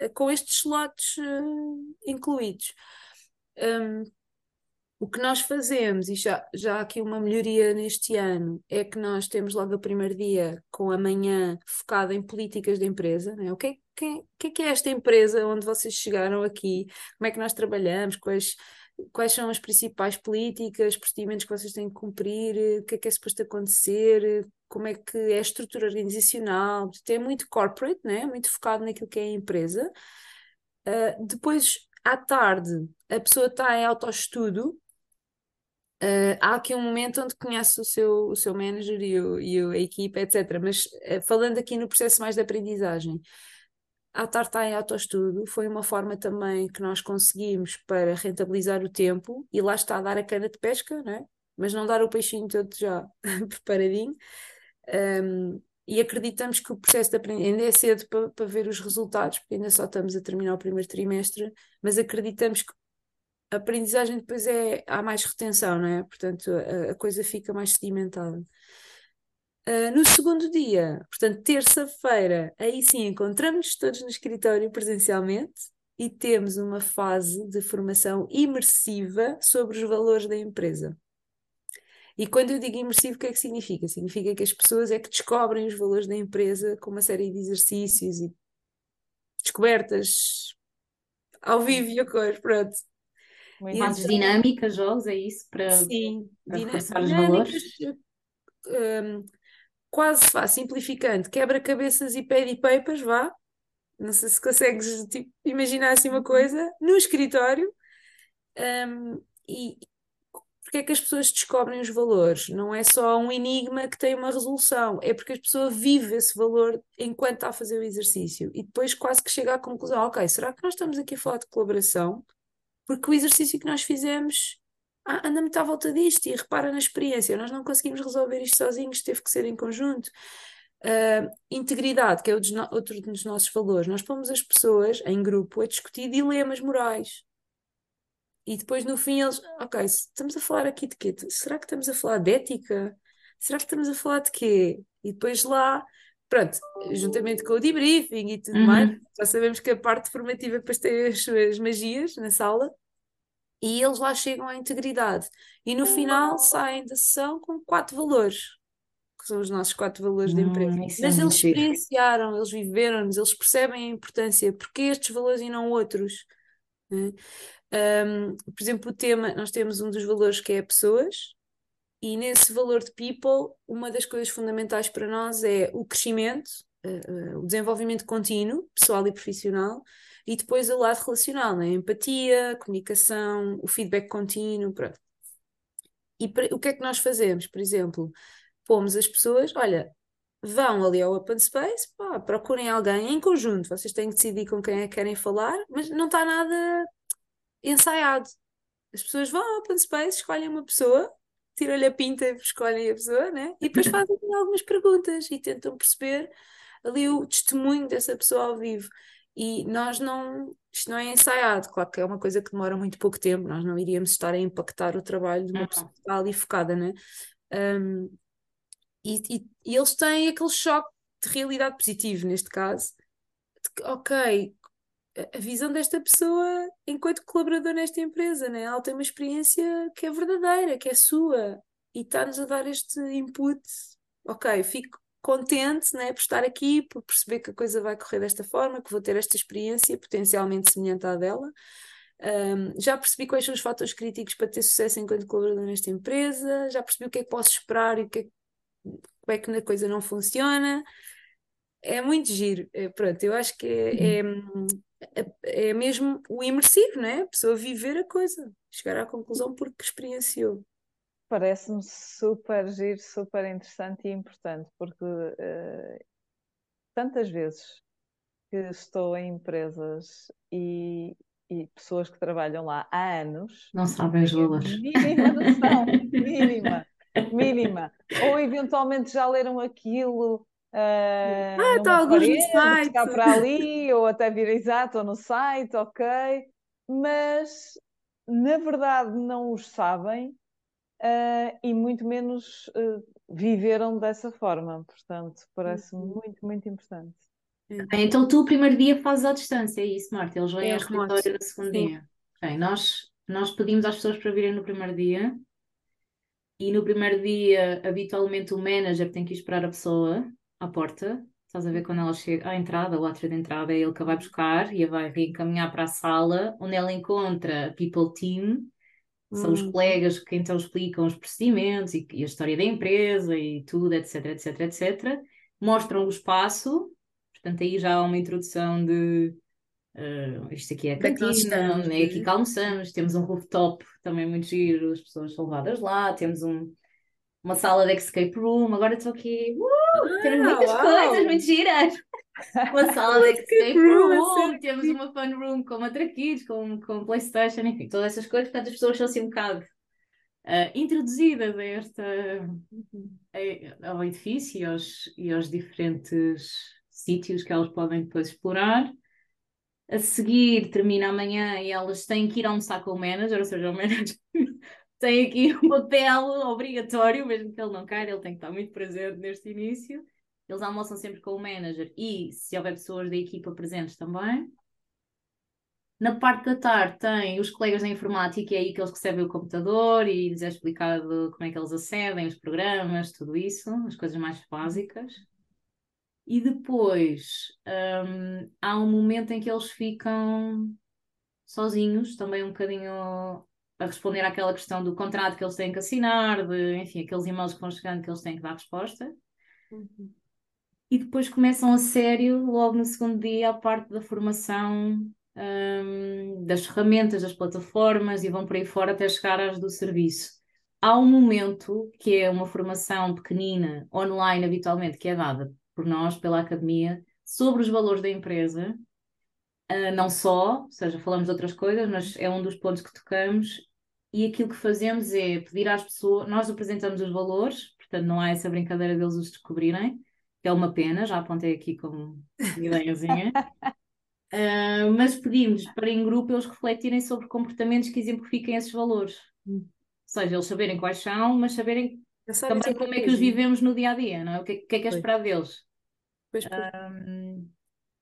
eh, com estes slots uh, incluídos. Um, o que nós fazemos, e já, já há aqui uma melhoria neste ano, é que nós temos logo o primeiro dia com a manhã focada em políticas de empresa. Né? O é, que é, que é esta empresa onde vocês chegaram aqui? Como é que nós trabalhamos? Quais quais são as principais políticas, procedimentos que vocês têm que cumprir, o que é que é suposto acontecer, como é que é a estrutura organizacional, é muito corporate, né? muito focado naquilo que é a empresa. Uh, depois, à tarde, a pessoa está em autoestudo, Uh, há aqui um momento onde conhece o seu, o seu manager e, o, e a equipa, etc. Mas uh, falando aqui no processo mais de aprendizagem, a Tarta em autoestudo foi uma forma também que nós conseguimos para rentabilizar o tempo e lá está a dar a cana de pesca, não é? mas não dar o peixinho todo já preparadinho. Um, e acreditamos que o processo de aprendizagem ainda é cedo para, para ver os resultados, porque ainda só estamos a terminar o primeiro trimestre, mas acreditamos que a aprendizagem depois é, há mais retenção, não é? Portanto, a, a coisa fica mais sedimentada. Uh, no segundo dia, portanto, terça-feira, aí sim encontramos-nos todos no escritório presencialmente e temos uma fase de formação imersiva sobre os valores da empresa. E quando eu digo imersivo, o que é que significa? Significa que as pessoas é que descobrem os valores da empresa com uma série de exercícios e descobertas ao vivo e a cor, pronto. Fases dinâmicas, jogos, é isso? Para, Sim, para reforçar os valores? Um, quase vá, simplificando, quebra-cabeças e pad e papers, vá. Não sei se consegues tipo, imaginar assim uma uhum. coisa, no escritório. Um, e porque é que as pessoas descobrem os valores? Não é só um enigma que tem uma resolução, é porque a pessoa vive esse valor enquanto está a fazer o exercício e depois quase que chega à conclusão: ok, será que nós estamos aqui a falar de colaboração? Porque o exercício que nós fizemos ah, anda muito à volta disto e repara na experiência, nós não conseguimos resolver isto sozinhos, teve que ser em conjunto. Uh, integridade, que é outro dos nossos valores, nós pomos as pessoas em grupo a discutir dilemas morais. E depois no fim eles, ok, estamos a falar aqui de quê? Será que estamos a falar de ética? Será que estamos a falar de quê? E depois lá, pronto, juntamente com o debriefing e tudo uhum. mais, já sabemos que a parte formativa depois tem as suas magias na sala e eles lá chegam à integridade. E no final saem da sessão com quatro valores, que são os nossos quatro valores da empresa. Hum, Mas eles experienciaram, eles viveram-nos, eles percebem a importância, porque estes valores e não outros. Né? Um, por exemplo, o tema, nós temos um dos valores que é pessoas, e nesse valor de people, uma das coisas fundamentais para nós é o crescimento, uh, uh, o desenvolvimento contínuo, pessoal e profissional, e depois o lado relacional, né? empatia, comunicação, o feedback contínuo, pronto. E o que é que nós fazemos? Por exemplo, pomos as pessoas, olha, vão ali ao Open Space, pá, procurem alguém em conjunto, vocês têm que decidir com quem é que querem falar, mas não está nada ensaiado. As pessoas vão ao Open Space, escolhem uma pessoa, tiram-lhe a pinta e escolhem a pessoa, né? E depois fazem algumas perguntas e tentam perceber ali o testemunho dessa pessoa ao vivo. E nós não, isto não é ensaiado, claro que é uma coisa que demora muito pouco tempo, nós não iríamos estar a impactar o trabalho de uma pessoa que está ali focada, né? Um, e, e, e, eles têm aquele choque de realidade positivo, neste caso, de que, ok, a visão desta pessoa enquanto colaborador nesta empresa, né? ela tem uma experiência que é verdadeira, que é sua, e está-nos a dar este input. Ok, fico contente né, por estar aqui, por perceber que a coisa vai correr desta forma, que vou ter esta experiência potencialmente semelhante à dela. Um, já percebi quais são os fatores críticos para ter sucesso enquanto colaborador nesta empresa, já percebi o que é que posso esperar e o que é, como é que a coisa não funciona. É muito giro. É, pronto, eu acho que é, uhum. é, é, é mesmo o imersivo, né? A pessoa viver a coisa, chegar à conclusão porque experienciou parece-me super giro, super interessante e importante, porque uh, tantas vezes que estou em empresas e, e, pessoas que trabalham lá há anos. Não sabem os valores. Mínima noção, mínima, mínima. Ou eventualmente já leram aquilo. Uh, ah, está alguns no site. Para ali, ou até vir exato, ou no site, ok. Mas na verdade não os sabem uh, e muito menos uh, viveram dessa forma. Portanto, parece-me uhum. muito, muito importante. Então, tu o primeiro dia fazes à distância, é isso, Marta? Eles vêm é, ao escritório no segundo Sim. dia. Okay, nós, nós pedimos às pessoas para virem no primeiro dia e no primeiro dia, habitualmente, o manager tem que esperar a pessoa à porta. Estás a ver quando ela chega à entrada, o átrio de entrada, é ele que a vai buscar e a vai reencaminhar para a sala, onde ela encontra a People Team, são os hum. colegas que então explicam os procedimentos e, e, a história da empresa e tudo, etc, etc, etc. Mostram o espaço, portanto aí já há uma introdução de uh, isto aqui é a cantina, é aqui que almoçamos, temos um rooftop também muito giro, as pessoas são levadas lá, temos um, uma sala de escape room, agora estou aqui, uh, ah, temos muitas uau. coisas muito giras uma sala de escape room, temos uma fun room com matraquilhos, com, com Playstation, enfim, todas essas coisas, portanto as pessoas são assim um bocado uh, introduzidas a esta, a, ao edifício e aos, e aos diferentes sítios que elas podem depois explorar. A seguir, termina amanhã e elas têm que ir almoçar com o manager, ou seja, o manager tem aqui um papel obrigatório, mesmo que ele não queira, ele tem que estar muito presente neste início. Eles almoçam sempre com o manager e se houver pessoas da equipa presentes também. Na parte da tarde tem os colegas da informática, é aí que eles recebem o computador e lhes é explicado como é que eles acedem, os programas, tudo isso, as coisas mais básicas. E depois um, há um momento em que eles ficam sozinhos, também um bocadinho a responder àquela questão do contrato que eles têm que assinar, de, enfim, aqueles e-mails que vão chegando que eles têm que dar resposta. Uhum e depois começam a sério, logo no segundo dia, a parte da formação um, das ferramentas, das plataformas e vão por aí fora até chegar às do serviço. Há um momento que é uma formação pequenina, online habitualmente, que é dada por nós, pela academia, sobre os valores da empresa, uh, não só, ou seja, falamos de outras coisas, mas é um dos pontos que tocamos. E aquilo que fazemos é pedir às pessoas, nós apresentamos os valores, portanto não há essa brincadeira deles os descobrirem, que é uma pena, já apontei aqui como ideiazinha. uh, mas pedimos para em grupo eles refletirem sobre comportamentos que exemplifiquem esses valores. Hum. Ou seja, eles saberem quais são, mas saberem também como é que os vivemos no dia a dia, não é? O que, que é que é esperado deles. Pois, pois. Um,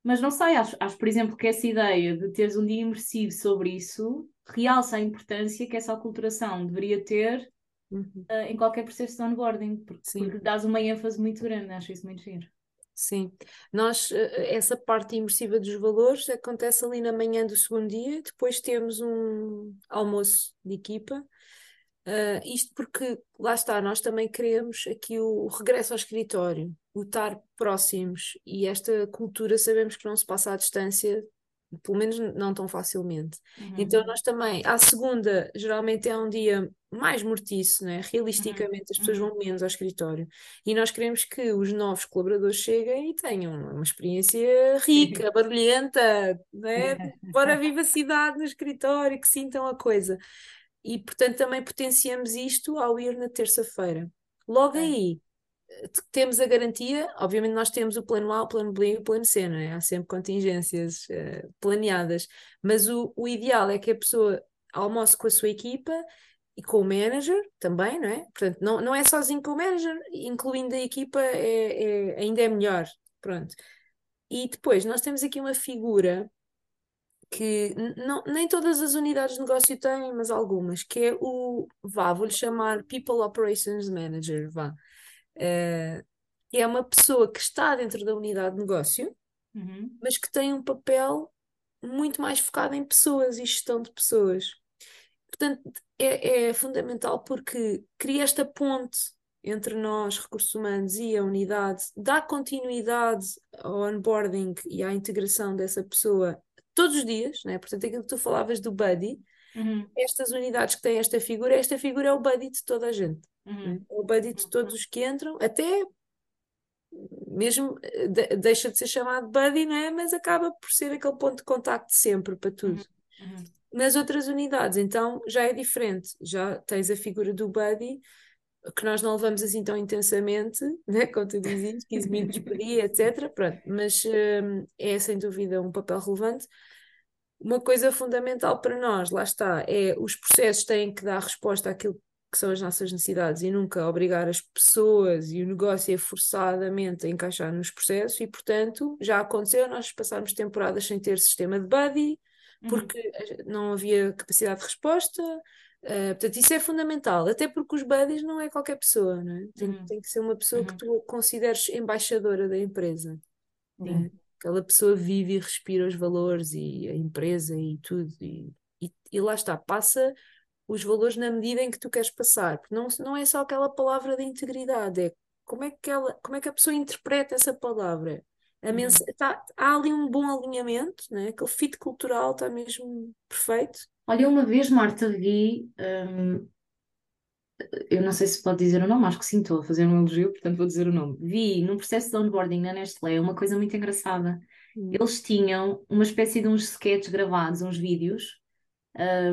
mas não sei, acho, acho, por exemplo, que essa ideia de teres um dia imersivo sobre isso realça a importância que essa aculturação deveria ter uhum. uh, em qualquer processo de onboarding, porque, Sim. porque dás uma ênfase muito grande, acho isso muito giro. Sim, nós, eh, essa parte imersiva dos valores acontece ali na manhã do segundo dia, depois temos um almoço de equipa, uh, isto porque, lá está, nós também queremos aqui o regresso ao escritório, o estar próximos e esta cultura sabemos que não se passa à distância, pelo menos não tão facilmente. Uhum. Então nós também, à segunda, geralmente é um dia mais mortiço, né? Realisticamente as pessoas Uhum. vão menos ao escritório e nós queremos que os novos colaboradores cheguem e tenham uma experiência rica, barulhenta, né? Bora vivacidade no escritório, que sintam a coisa. E portanto também potenciamos isto ao ir na terça-feira. Logo Ok. aí temos a garantia, obviamente nós temos o plano A, o plano B e o plano C, não é? Há sempre contingências eh, planeadas, mas o, o ideal é que a pessoa almoce com a sua equipa e com o manager também, não é? Portanto, não, não é sozinho com o manager, incluindo a equipa é, é- ainda é melhor, pronto. E depois nós temos aqui uma figura que não, nem todas as unidades de negócio têm, mas algumas, que é o, vá, vou-lhe chamar People Operations Manager, vá. Eh, é uma pessoa que está dentro da unidade de negócio, Uhum. mas que tem um papel muito mais focado em pessoas e gestão de pessoas. Portanto, é, é fundamental porque cria esta ponte entre nós, recursos humanos, e a unidade, dá continuidade ao onboarding e à integração dessa pessoa todos os dias, né? Portanto, aquilo que tu falavas do buddy, Uhum. estas unidades que têm esta figura, esta figura é o buddy de toda a gente? Uhum. É o buddy de todos os que entram, até mesmo eh, de- deixa de ser chamado buddy, não é? Mas acaba por ser aquele ponto de contacto sempre para tudo. Uhum. Nas outras unidades, então, já é diferente, já tens a figura do buddy, que nós não levamos assim tão intensamente, né? Como tu dizias, 15 minutos por dia, etc. Pronto, mas hum, é sem dúvida um papel relevante. Uma coisa fundamental para nós, lá está, é os processos têm que dar resposta àquilo que são as nossas necessidades e nunca obrigar as pessoas e o negócio a forçadamente a encaixar nos processos e, portanto, já aconteceu nós passarmos temporadas sem ter sistema de buddy, Uhum. porque a- não havia capacidade de resposta. Uh, portanto, isso é fundamental, até porque os buddies não é qualquer pessoa, não é? Tem, Uhum. tem que ser uma pessoa que Uhum. tu consideres embaixadora da empresa. Né? Aquela pessoa vive e respira os valores e a empresa e tudo. E, e, e lá está, passa os valores na medida em que tu queres passar. Porque não, não é só aquela palavra de integridade, é como é que, ela, como é que a pessoa interpreta essa palavra. A Uhum. tá- há ali um bom alinhamento, né? aquele fit cultural está mesmo perfeito. Olha, uma vez, Marta, vi, hum, eu não sei se pode dizer o nome, acho que sim, estou a fazer um elogio, portanto vou dizer o nome. Vi num processo de onboarding na Nestlé uma coisa muito engraçada. Eles tinham uma espécie de uns sketches gravados, uns vídeos,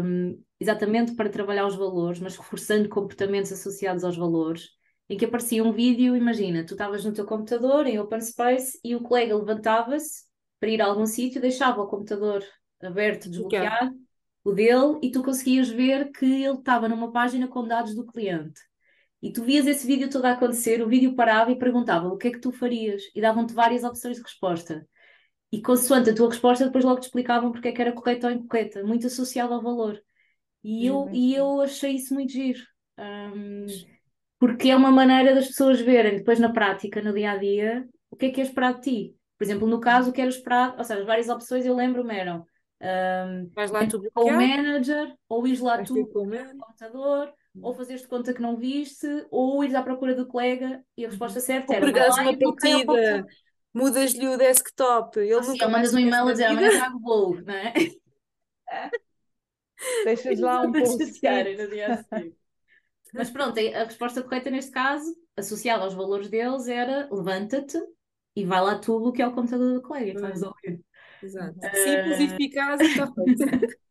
hum, exatamente para trabalhar os valores, mas reforçando comportamentos associados aos valores, em que aparecia um vídeo, imagina, tu estavas no teu computador em open space e o colega levantava-se para ir a algum sítio, deixava o computador aberto, desbloqueado, o dele, e tu conseguias ver que ele estava numa página com dados do cliente. E tu vias esse vídeo todo a acontecer, o vídeo parava e perguntava o que é que tu farias, e davam-te várias opções de resposta. E consoante a tua resposta, depois logo te explicavam porque é que era correta ou incorreta, muito associado ao valor. E eu, e eu achei isso muito giro. Hum, porque é uma maneira das pessoas verem depois na prática, no dia a dia, o que é que é esperado de ti. Por exemplo, no caso, o que era esperado, ou seja, as várias opções eu lembro-me eram hum, Vais lá tu com o manager, ou ires lá vais tu com o computador, ou fazeres de conta que não viste, ou ires à procura do colega e a resposta certa Ou era pregares lá uma partida, mudas-lhe o desktop, ele Assim, nunca ou mais mandas um e-mail a dizer amanhã trago bolo, não é? Deixas lá um post-it. no dia a seguir. Mas pronto, a resposta correta neste caso, associada aos valores deles, era levanta-te e vai lá tu bloquear o computador do colega e está Pois. resolvido. Exato. Ah. Simples, eficaz e está feito.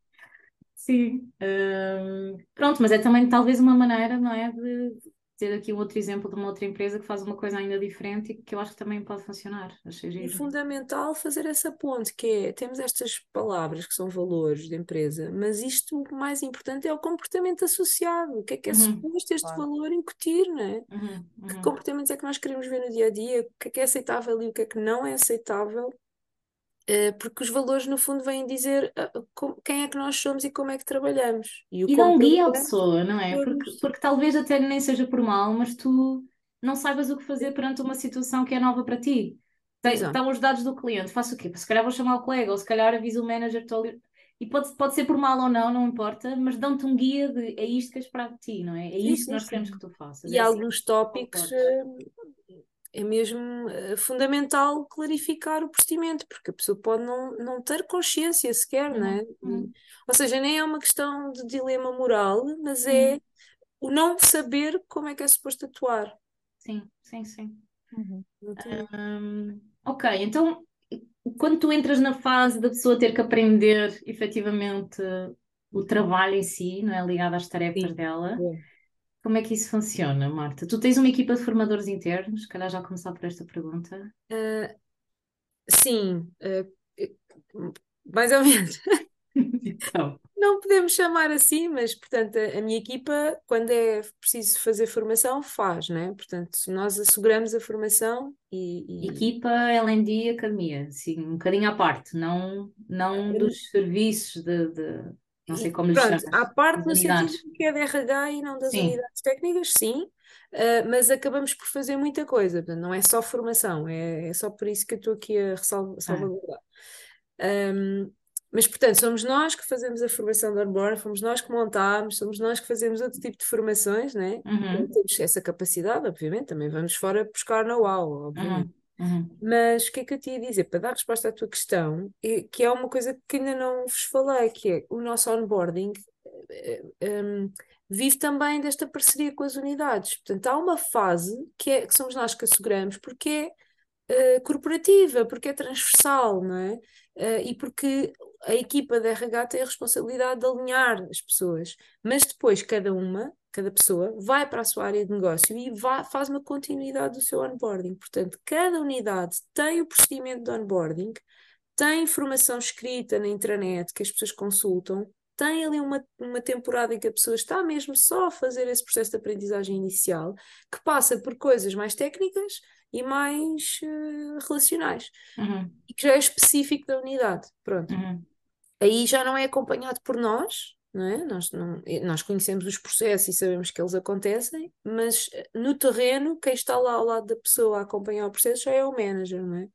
Sim. hum, pronto, mas é também talvez uma maneira, não é, de ter aqui um outro exemplo de uma outra empresa que faz uma coisa ainda diferente e que eu acho que também pode funcionar. Achei É fundamental fazer essa ponte, que é, temos estas palavras que são valores de empresa, mas isto o mais importante é o comportamento associado. O que é que é Uhum. suposto este Claro. valor incutir, não é? Uhum, Que uhum. comportamentos é que nós queremos ver no dia a dia? O que é que é aceitável e o que é que não é aceitável? Eh, porque os valores, no fundo, vêm dizer com- quem é que nós somos e como é que trabalhamos. E o E dá um como guia à trabalhamos, pessoa, não é? Porque, porque talvez até nem seja por mal, mas tu não saibas o que fazer perante uma situação que é nova para ti. Tem-. Estão os dados do cliente, faço o quê? Se calhar vou chamar o colega, ou se calhar aviso o manager. estou ali- E pode, pode ser por mal ou não, não importa, mas dão-te um guia de é isto que é esperado de ti, não é? É isto que nós queremos que tu faças. E É assim alguns que tópicos eh, é mesmo uh, fundamental clarificar o procedimento, porque a pessoa pode não, não ter consciência sequer, uhum. não é? Uhum. Ou seja, nem é uma questão de dilema moral, mas é uhum. o não saber como é que é suposto atuar. Sim, sim, sim. Um, uhum. ok, então quando tu entras na fase da pessoa ter que aprender efetivamente o trabalho em si, não é ligado às tarefas sim. dela. Como é que isso funciona, Marta? Tu tens uma equipa de formadores internos? Se calhar já começar por esta pergunta. Uh, sim, uh, mais ou menos. então. Não podemos chamar assim, mas, portanto, a, a, minha equipa, quando é preciso fazer formação, faz, né? Portanto, nós asseguramos a formação e... e... Equipa, LND, Academia, sim, um bocadinho à parte, não, não dos serviços de, de não sei como Pronto, chamas. À parte no sentido que é de RH e não das sim. unidades técnicas, sim, uh, mas acabamos por fazer muita coisa, portanto, não é só formação, é, é só por isso que eu estou aqui a ah. salvaguardar. Ah. Um, mas, portanto, somos nós que fazemos a formação de onboard, fomos nós que montamos, somos nós que fazemos outro tipo de formações, né? Uhum. Temos essa capacidade, obviamente, também vamos fora buscar know-how, obviamente. Uhum. Uhum. Mas o que é que eu tinha a dizer? Para dar resposta à tua questão, é, que é uma coisa que ainda não vos falei, que é o nosso onboarding eh, eh, vive também desta parceria com as unidades. Portanto, há uma fase que, é, que somos nós que asseguramos, porque é uh, corporativa, porque é transversal, não é? E porque a equipa da RH tem a responsabilidade de alinhar as pessoas, mas depois cada uma cada pessoa vai para a sua área de negócio e vai, faz uma continuidade do seu onboarding. Portanto, cada unidade tem o procedimento de onboarding, tem informação escrita na intranet que as pessoas consultam, tem ali uma, uma temporada em que a pessoa está mesmo só a fazer esse processo de aprendizagem inicial, que passa por coisas mais técnicas e mais uh, relacionais, uhum. e que já é específico da unidade. Pronto. Uhum. Aí já não é acompanhado por nós, não é? Nós, não, nós conhecemos os processos e sabemos que eles acontecem, mas eh, no terreno, quem está lá ao lado da pessoa a acompanhar o processo já é o manager, não é?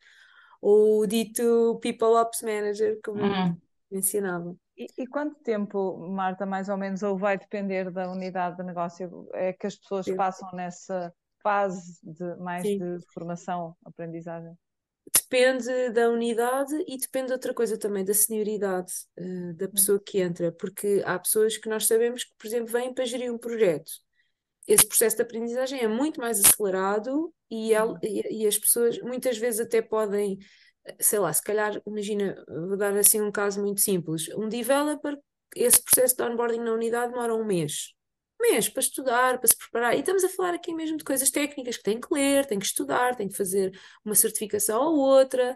Ou o dito People Ops Manager, como uhum. mencionava. E, e, quanto tempo, Marta, mais ou menos, ou vai depender da unidade de negócio, é que as pessoas Sim. passam nessa fase de mais Sim. de formação, aprendizagem? Depende da unidade e depende de outra coisa também, da senioridade uh, da hum. pessoa que entra, porque há pessoas que nós sabemos que, por exemplo, vêm para gerir um projeto. Esse processo de aprendizagem é muito mais acelerado e, ela, hum. e, e as pessoas muitas vezes até podem, sei lá, se calhar, imagina, vou dar assim um caso muito simples: um developer, esse processo de onboarding na unidade demora um mês mês para estudar, para se preparar. E estamos a falar aqui mesmo de coisas técnicas que tem que ler, tem que estudar, tem que fazer uma certificação ou outra.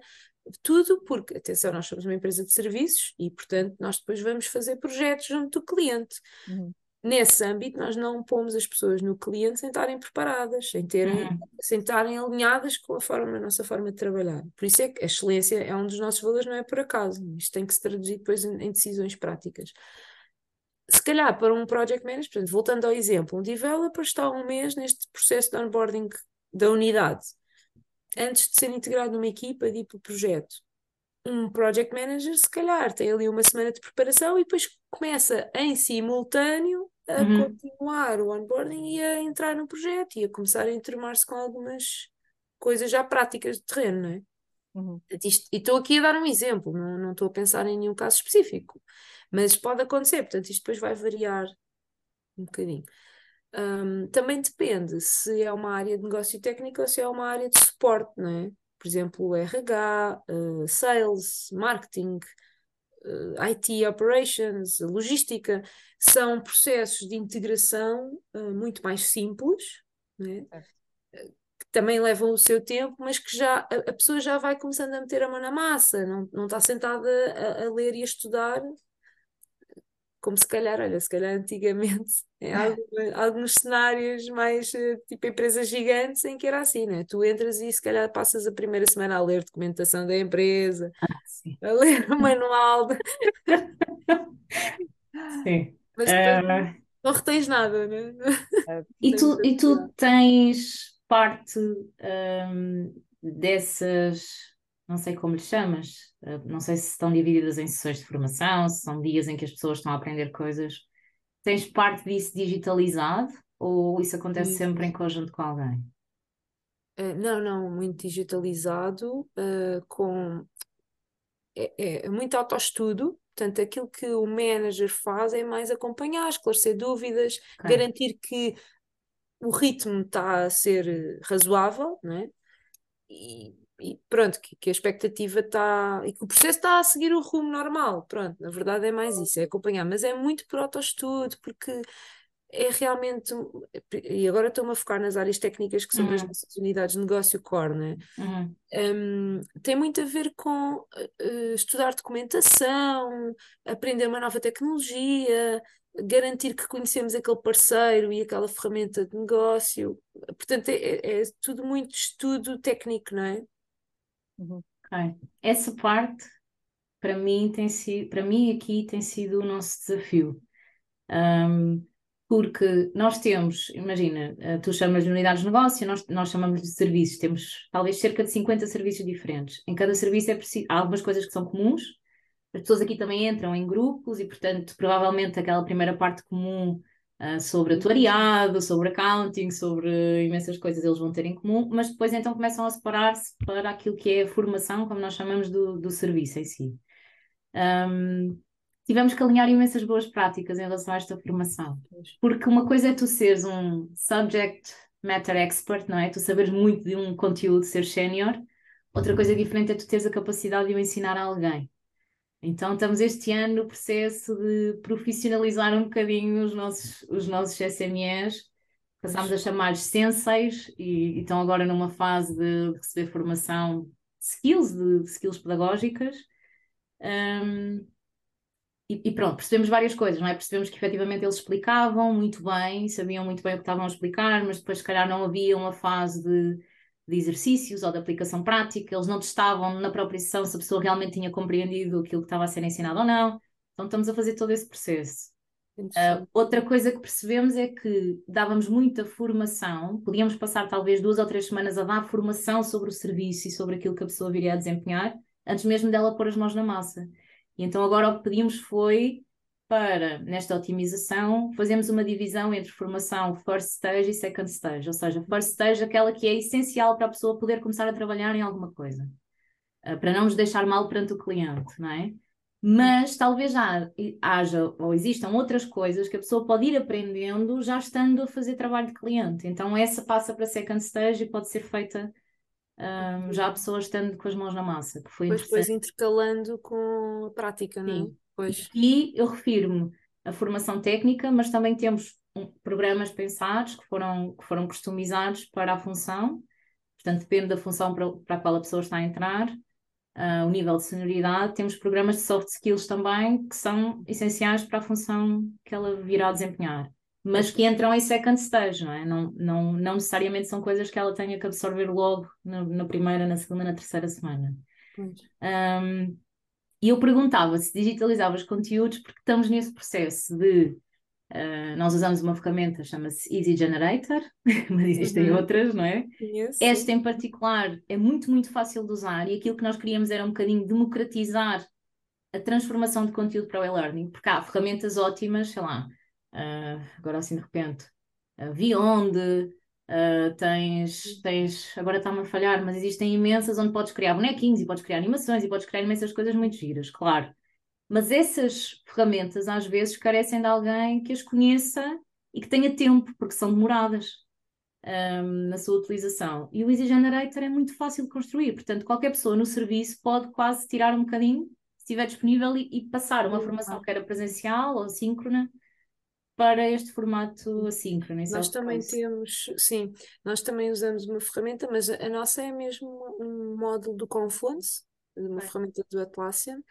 Tudo porque, atenção, nós somos uma empresa de serviços e, portanto, nós depois vamos fazer projetos junto do cliente. Uhum. Nesse âmbito, nós não pomos as pessoas no cliente sem estarem preparadas, sem, terem, uhum. sem estarem alinhadas com a, forma, a nossa forma de trabalhar. Por isso é que a excelência é um dos nossos valores, não é por acaso. Isto tem que se traduzir depois em, em decisões práticas se calhar para um project manager, portanto, voltando ao exemplo, um developer está um mês neste processo de onboarding da unidade, antes de ser integrado numa equipa de ir para o projeto. Um project manager, se calhar, tem ali uma semana de preparação e depois começa em simultâneo a uhum. continuar o onboarding e a entrar no projeto e a começar a enturmar-se com algumas coisas já práticas de terreno, não é? Uhum. E estou aqui a dar um exemplo, não, não estou a pensar em nenhum caso específico. Mas pode acontecer, portanto, isto depois vai variar um bocadinho. Um, também depende se é uma área de negócio técnico ou se é uma área de suporte, não é? Por exemplo, RH, uh, sales, marketing, uh, IT operations, logística, são processos de integração uh, muito mais simples, é? que também levam o seu tempo, mas que já a, a, pessoa já vai começando a meter a mão na massa, não, não está sentada a, a ler e a estudar como se calhar, olha, se calhar antigamente, em alguns, alguns cenários mais eh, tipo empresas gigantes em que era assim, né? Tu entras e se calhar passas a primeira semana a ler documentação da empresa, ah, a ler o manual. De... Sim. Mas depois uh... não retens nada, né? E tu, e tu tens parte um, dessas não sei como lhe chamas, eh, não sei se estão divididas em sessões de formação, se são dias em que as pessoas estão a aprender coisas. Tens parte disso digitalizado ou isso acontece sempre em conjunto com alguém? Uh, não, não, muito digitalizado, uh, com é, é, é muito autoestudo, portanto, aquilo que o manager faz é mais acompanhar, esclarecer dúvidas, okay. garantir que o ritmo está a ser razoável, não é? E, e pronto, que, que, a expectativa está e que o processo está a seguir o rumo normal. Pronto, na verdade é mais isso, é acompanhar, mas é muito por autoestudo, porque é realmente, e agora estou-me a focar nas áreas técnicas que são uhum. das nossas unidades de negócio core, né? Uhum. Um, tem muito a ver com uh, estudar documentação, aprender uma nova tecnologia, garantir que conhecemos aquele parceiro e aquela ferramenta de negócio. Portanto, é, é, é tudo muito estudo técnico, não é? Okay. Essa parte, para mim, tem sido, para mim aqui tem sido o nosso desafio. Um, porque nós temos, imagina, eh, tu chamas de unidades de negócio, nós, nós chamamos de serviços, temos talvez cerca de 50 serviços diferentes. Em cada serviço é preciso, há algumas coisas que são comuns, as pessoas aqui também entram em grupos e, portanto, provavelmente aquela primeira parte comum uh, sobre atuariado, sobre accounting, sobre imensas coisas eles vão ter em comum, mas depois então começam a separar-se para aquilo que é a formação, como nós chamamos do, do serviço em si. Um, tivemos que alinhar imensas boas práticas em relação a esta formação. Porque uma coisa é tu seres um subject matter expert, não é? Tu saberes muito de um conteúdo, ser sénior. Outra coisa diferente é tu teres a capacidade de o ensinar a alguém. Então estamos este ano no processo de profissionalizar um bocadinho os nossos, os nossos SMEs. Passámos a chamar senseis e, e estão agora numa fase de, receber formação skills, de, de skills pedagógicas. Um, e, e, pronto, percebemos várias coisas, não é? Percebemos que efetivamente eles explicavam muito bem, sabiam muito bem o que estavam a explicar, mas depois, se calhar, não havia uma fase de, de exercícios ou de aplicação prática, eles não testavam na própria sessão se a pessoa realmente tinha compreendido aquilo que estava a ser ensinado ou não. Então, estamos a fazer todo esse processo. Uh, outra coisa que percebemos é que dávamos muita formação, podíamos passar talvez duas ou três semanas a dar formação sobre o serviço e sobre aquilo que a pessoa viria a desempenhar, antes mesmo dela pôr as mãos na massa. E então agora o que pedimos foi para, nesta otimização, fazemos uma divisão entre formação first stage e second stage, ou seja, first stage aquela que é essencial para a pessoa poder começar a trabalhar em alguma coisa, uh, para não nos deixar mal perante o cliente, não é? Mas talvez já haja ou existam outras coisas que a pessoa pode ir aprendendo já estando a fazer trabalho de cliente. Então essa passa para second stage e pode ser feita um, já a pessoa estando com as mãos na massa, que foi Depois, depois intercalando com a prática, não é? Sim. Pois. E eu refiro-me à formação técnica, mas também temos programas pensados que foram, que foram customizados para a função, portanto, depende da função para, para a qual a pessoa está a entrar, uh, o nível de senioridade. Temos programas de soft skills também que são essenciais para a função que ela virá a desempenhar mas que entram em second stage, não é? Não, não, não necessariamente são coisas que ela tenha que absorver logo na, na primeira, na segunda, na terceira semana. Um, e eu perguntava se digitalizavas conteúdos, porque estamos nesse processo de. Uh, nós usamos uma ferramenta, chama-se Easy Generator, mas existem uhum. outras, não é? Yes. Esta em particular é muito, muito fácil de usar e aquilo que nós queríamos era um bocadinho democratizar a transformação de conteúdo para o e-learning, porque há ferramentas ótimas, sei lá, Uh, agora assim de repente, uh, Beyond, uh, tens, tens, agora está-me a falhar, mas existem imensas onde podes criar bonequinhos e podes criar animações e podes criar imensas coisas muito giras, claro. Mas essas ferramentas às vezes carecem de alguém que as conheça e que tenha tempo, porque são demoradas. Um, na sua utilização. E o Easy Generator é muito fácil de construir, portanto, qualquer pessoa no serviço pode quase tirar um bocadinho, se estiver disponível, e, e passar uma formação que era presencial ou síncrona para este formato assíncrono. Nós também temos, sim, nós também usamos uma ferramenta, mas a nossa é mesmo um módulo do Confluence, uma é. ferramenta do Atlassian.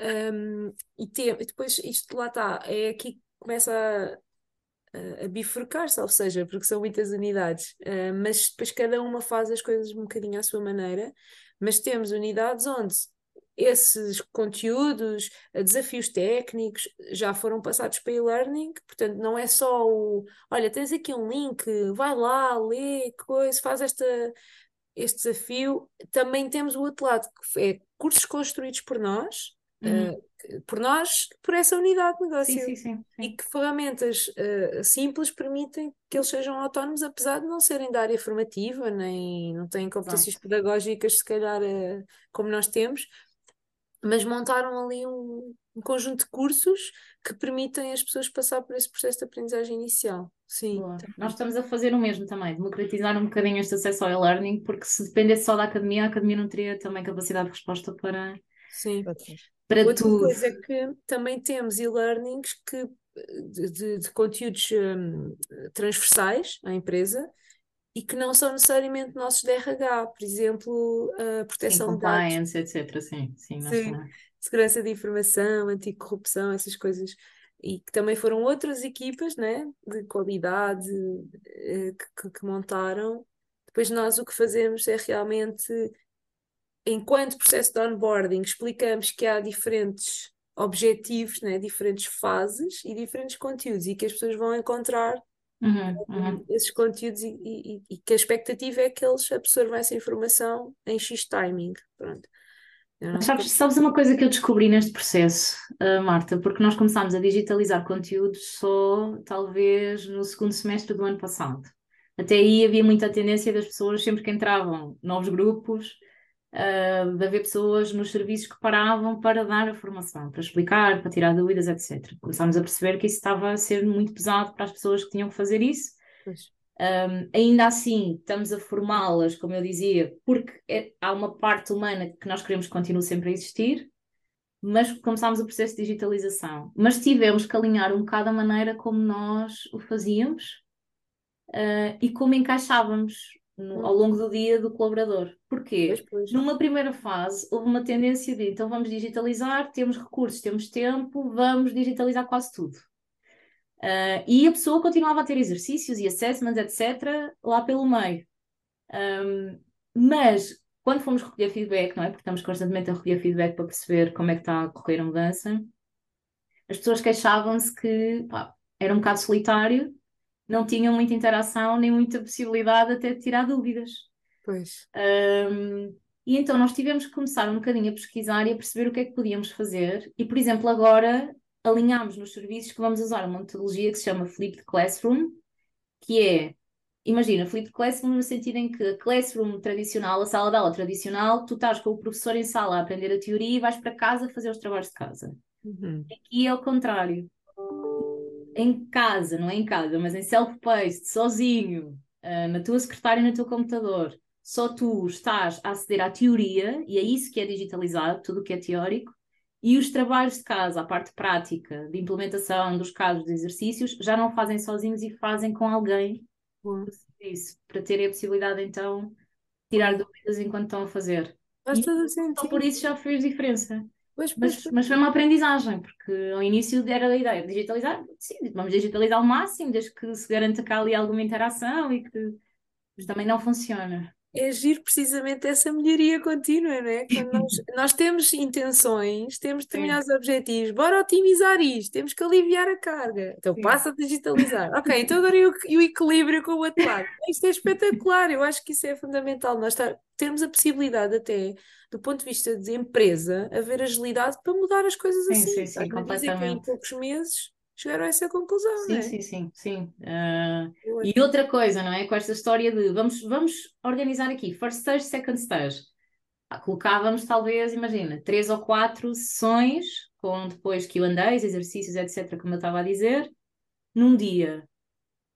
Um, e, tem, e depois isto lá está, é aqui que começa a, a, a bifurcar-se, ou seja, porque são muitas unidades, uh, mas depois cada uma faz as coisas um bocadinho à sua maneira, mas temos unidades onde esses conteúdos, eh, desafios técnicos já foram passados para e-learning, portanto não é só o, olha, tens aqui um link, vai lá, lê, coisa, faz esta, este desafio. Também temos o outro lado, que é cursos construídos por nós, Uhum. uh, por nós, por essa unidade de negócio. Sim, sim, sim, E que ferramentas uh, simples permitem que eles sejam autónomos, apesar de não serem da área formativa, nem não têm competências Exato. pedagógicas, se calhar, uh, como nós temos, mas montaram ali um, um conjunto de cursos que permitem as pessoas passar por esse processo de aprendizagem inicial. Sim, também. Nós estamos a fazer o mesmo também, democratizar um bocadinho este acesso ao e-learning, porque se dependesse só da academia, a academia não teria também capacidade de resposta para, Sim. para Outra tudo. coisa é que também temos e-learnings que, de, de- de conteúdos hum, transversais à empresa e que não são necessariamente nossos de RH, por exemplo, a Sim, proteção de dados, compliance, etc. Sim, sim, Sim. segurança de informação, anticorrupção, essas coisas. E que também foram outras equipas, né, de qualidade, eh, que, que- que montaram. Depois nós o que fazemos é realmente enquanto processo de onboarding, explicamos que há diferentes objetivos, né, diferentes fases e diferentes conteúdos e que as pessoas vão encontrar Uhum, uhum. esses conteúdos e, e- e que a expectativa é que eles absorvam essa informação em X timing. Pronto. Sabes, sabes uma coisa que eu descobri neste processo, ah, Marta, porque nós começámos a digitalizar conteúdos só talvez no segundo semestre do ano passado. Até aí havia muita tendência das pessoas, sempre que entravam novos grupos, ah, de haver pessoas nos serviços que paravam para dar a formação, para explicar, para tirar dúvidas, etc. Começámos a perceber que isso estava a ser muito pesado para as pessoas que tinham que fazer isso. Um, ainda assim, estamos a formá-las, como eu dizia, porque é- há uma parte humana que nós queremos que continue sempre a existir, mas começámos o processo de digitalização. Mas tivemos que alinhar um bocado a maneira como nós o fazíamos, uh, e como encaixávamos no- ao longo do dia do colaborador. Porquê? Pois, pois. Numa primeira fase, houve uma tendência de então vamos digitalizar, temos recursos, temos tempo, vamos digitalizar quase tudo. Uh, e a pessoa continuava a ter exercícios e assessments, etc., lá pelo meio. Um, mas quando fomos recolher feedback, não é? Porque estamos constantemente a recolher feedback para perceber como é que está a correr a mudança, as pessoas queixavam-se que pá, era um bocado solitário, não tinham muita interação nem muita possibilidade até de tirar dúvidas. Pois. Um, e então nós tivemos que começar um bocadinho a pesquisar e a perceber o que é que podíamos fazer. E, por exemplo, agora alinhámos nos serviços que vamos usar uma metodologia que se chama Flipped Classroom, que é, imagina, Flipped Classroom no sentido em que a classroom tradicional, a sala de aula tradicional, tu estás com o professor em sala a aprender a teoria e vais para casa fazer os trabalhos de casa. Uhum. Aqui é o contrário. Em casa, não é em casa, mas em self-paced, sozinho, ah, na tua secretária e no teu computador, só tu estás a aceder à teoria, e é isso que é digitalizado, tudo o que é teórico, e os trabalhos de casa, a parte prática, de implementação dos casos de exercícios, já não fazem sozinhos e fazem com alguém isso, para terem a possibilidade então de tirar dúvidas enquanto estão a fazer. Faz todo o só sentido. por isso já fez diferença. Pois, pois, Mas, pois. mas foi uma aprendizagem, porque ao início era a ideia de digitalizar, sim, vamos digitalizar ao máximo, desde que se garanta há ali alguma interação e que mas também não funciona. É agir precisamente essa melhoria contínua, não é? Quando nós, nós temos intenções, temos determinados objetivos, bora otimizar isto, temos que aliviar a carga. Então Sim. passa a digitalizar. Ok, então agora e o, equilíbrio com o outro lado. Isto é espetacular, eu acho que isso é fundamental. Nós tá- termos a possibilidade até, do ponto de vista de empresa, haver agilidade para mudar as coisas Sim, assim. sim, sim, dizer que em completamente. poucos meses chegaram a essa conclusão, não Sim, é? sim, sim, sim. Eu e outra coisa, não é? Com esta história de vamos, vamos organizar aqui first stage, second stage. Ah, Colocávamos talvez, imagina, três ou quatro sessões com depois Q&As, exercícios, etc., como eu estava a dizer, num dia.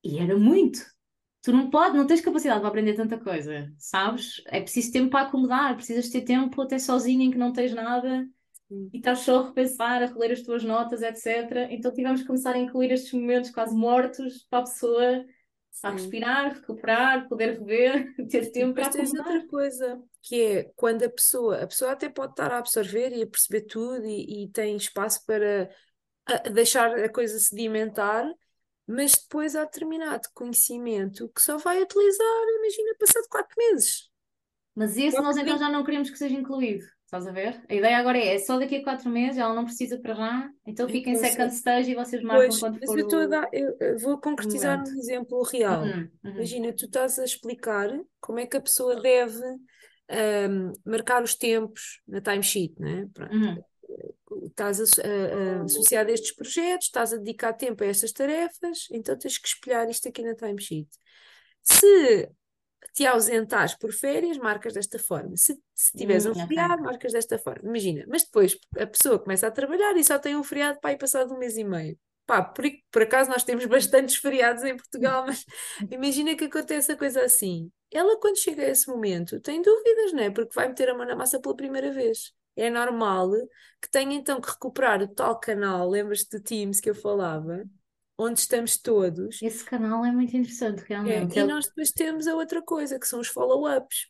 E era muito. Tu não podes, não tens capacidade para aprender tanta coisa, sabes? É preciso tempo para acomodar, precisas ter tempo até sozinho em que não tens nada. E estás só a repensar, a reler as tuas notas, etc. Então tivemos que começar a incluir estes momentos quase mortos para a pessoa a respirar, recuperar, poder rever, ter tempo para tens outra coisa, que é quando a pessoa, a pessoa até pode estar a absorver e a perceber tudo e, e tem espaço para a- deixar a coisa sedimentar, mas depois há determinado conhecimento que só vai utilizar, imagina, passado quatro meses. Mas esse nós então já não queremos que seja incluído. Estás a ver? A ideia agora é, é só daqui a quatro meses, ela não precisa para já, então fica em Então, second stage e vocês marcam Pois, quando mas for eu o, dar, eu, vou concretizar momento. um exemplo real. Uhum, uhum. Imagina, tu estás a explicar como é que a pessoa deve ahm, marcar os tempos na timesheet, né? Pronto. Uhum. estás a- a- a- associado a estes projetos, estás a dedicar tempo a estas tarefas, então tens que espelhar isto aqui na timesheet. Se te ausentares por férias, marcas desta forma. Se, se tiveres Hum, um feriado, marcas desta forma. Imagina, mas depois a pessoa começa a trabalhar e só tem um feriado para ir passado um mês e meio. Pá, por, por acaso nós temos bastantes feriados em Portugal, mas imagina que acontece a coisa assim. Ela, quando chega a esse momento, tem dúvidas, não é? Porque vai meter a mão na massa pela primeira vez. É normal que tenha então que recuperar o tal canal, lembras-te do Teams que eu falava, onde estamos todos. Esse canal é muito interessante, É, realmente. e Ele- nós depois temos a outra coisa, que são os follow-ups.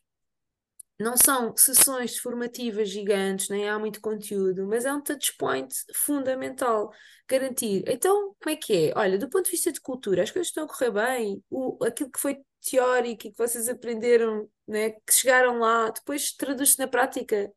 Não são sessões formativas gigantes, nem há muito conteúdo, mas é um touchpoint fundamental. Garantir. Então, como é que é? Olha, do ponto de vista de cultura, as coisas estão a correr bem, o, aquilo que foi teórico e que vocês aprenderam, né, que chegaram lá, depois traduz-se na prática.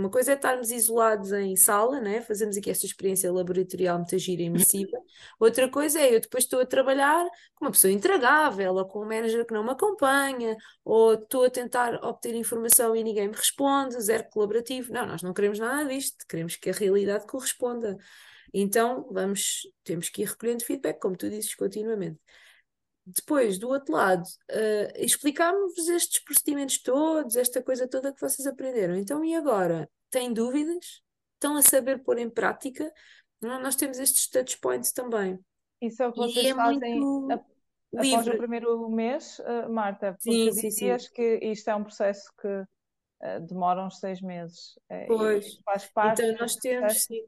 Uma coisa é estarmos isolados em sala, né? Fazemos aqui esta experiência laboratorial muito gira e imersiva. Outra coisa é eu depois estou a trabalhar com uma pessoa intragável, ou com um manager que não me acompanha, ou estou a tentar obter informação e ninguém me responde, zero colaborativo. Não, nós não queremos nada disto, queremos que a realidade corresponda. Então, vamos, temos que ir recolhendo feedback, como tu dizes, continuamente. Depois, do outro lado, uh, explicámos estes procedimentos todos, esta coisa toda que vocês aprenderam. Então, e agora? Têm dúvidas? Estão a saber pôr em prática? Nós temos estes touch points também. Isso é o que vocês é fazem muito ap- após livre. o primeiro mês, eh, Marta, porque Sim, sim, sim. que isto é um processo que eh, demora uns seis meses Pois. faz parte Então, nós temos, processo. sim.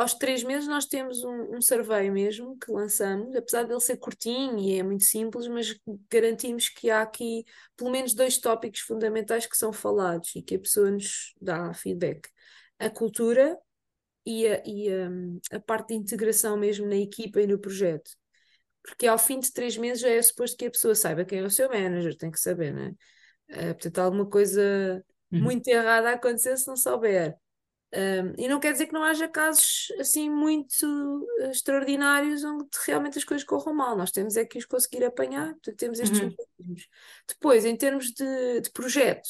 Aos três meses nós temos um, um survey mesmo que lançamos, apesar dele ser curtinho e é muito simples, mas garantimos que há aqui pelo menos dois tópicos fundamentais que são falados e que a pessoa nos dá feedback. A cultura e a, e a, a parte de integração mesmo na equipa e no projeto. Porque ao fim de três meses já é suposto que a pessoa saiba quem é o seu manager, tem que saber, não é? Eh, portanto, alguma coisa Uhum. muito errada a acontecer se não souber. Um, e não quer dizer que não haja casos assim muito eh, extraordinários onde realmente as coisas corram mal. Nós temos é que os conseguir apanhar, portanto, temos estes Uhum. mecanismos. Depois, em termos de, de projeto,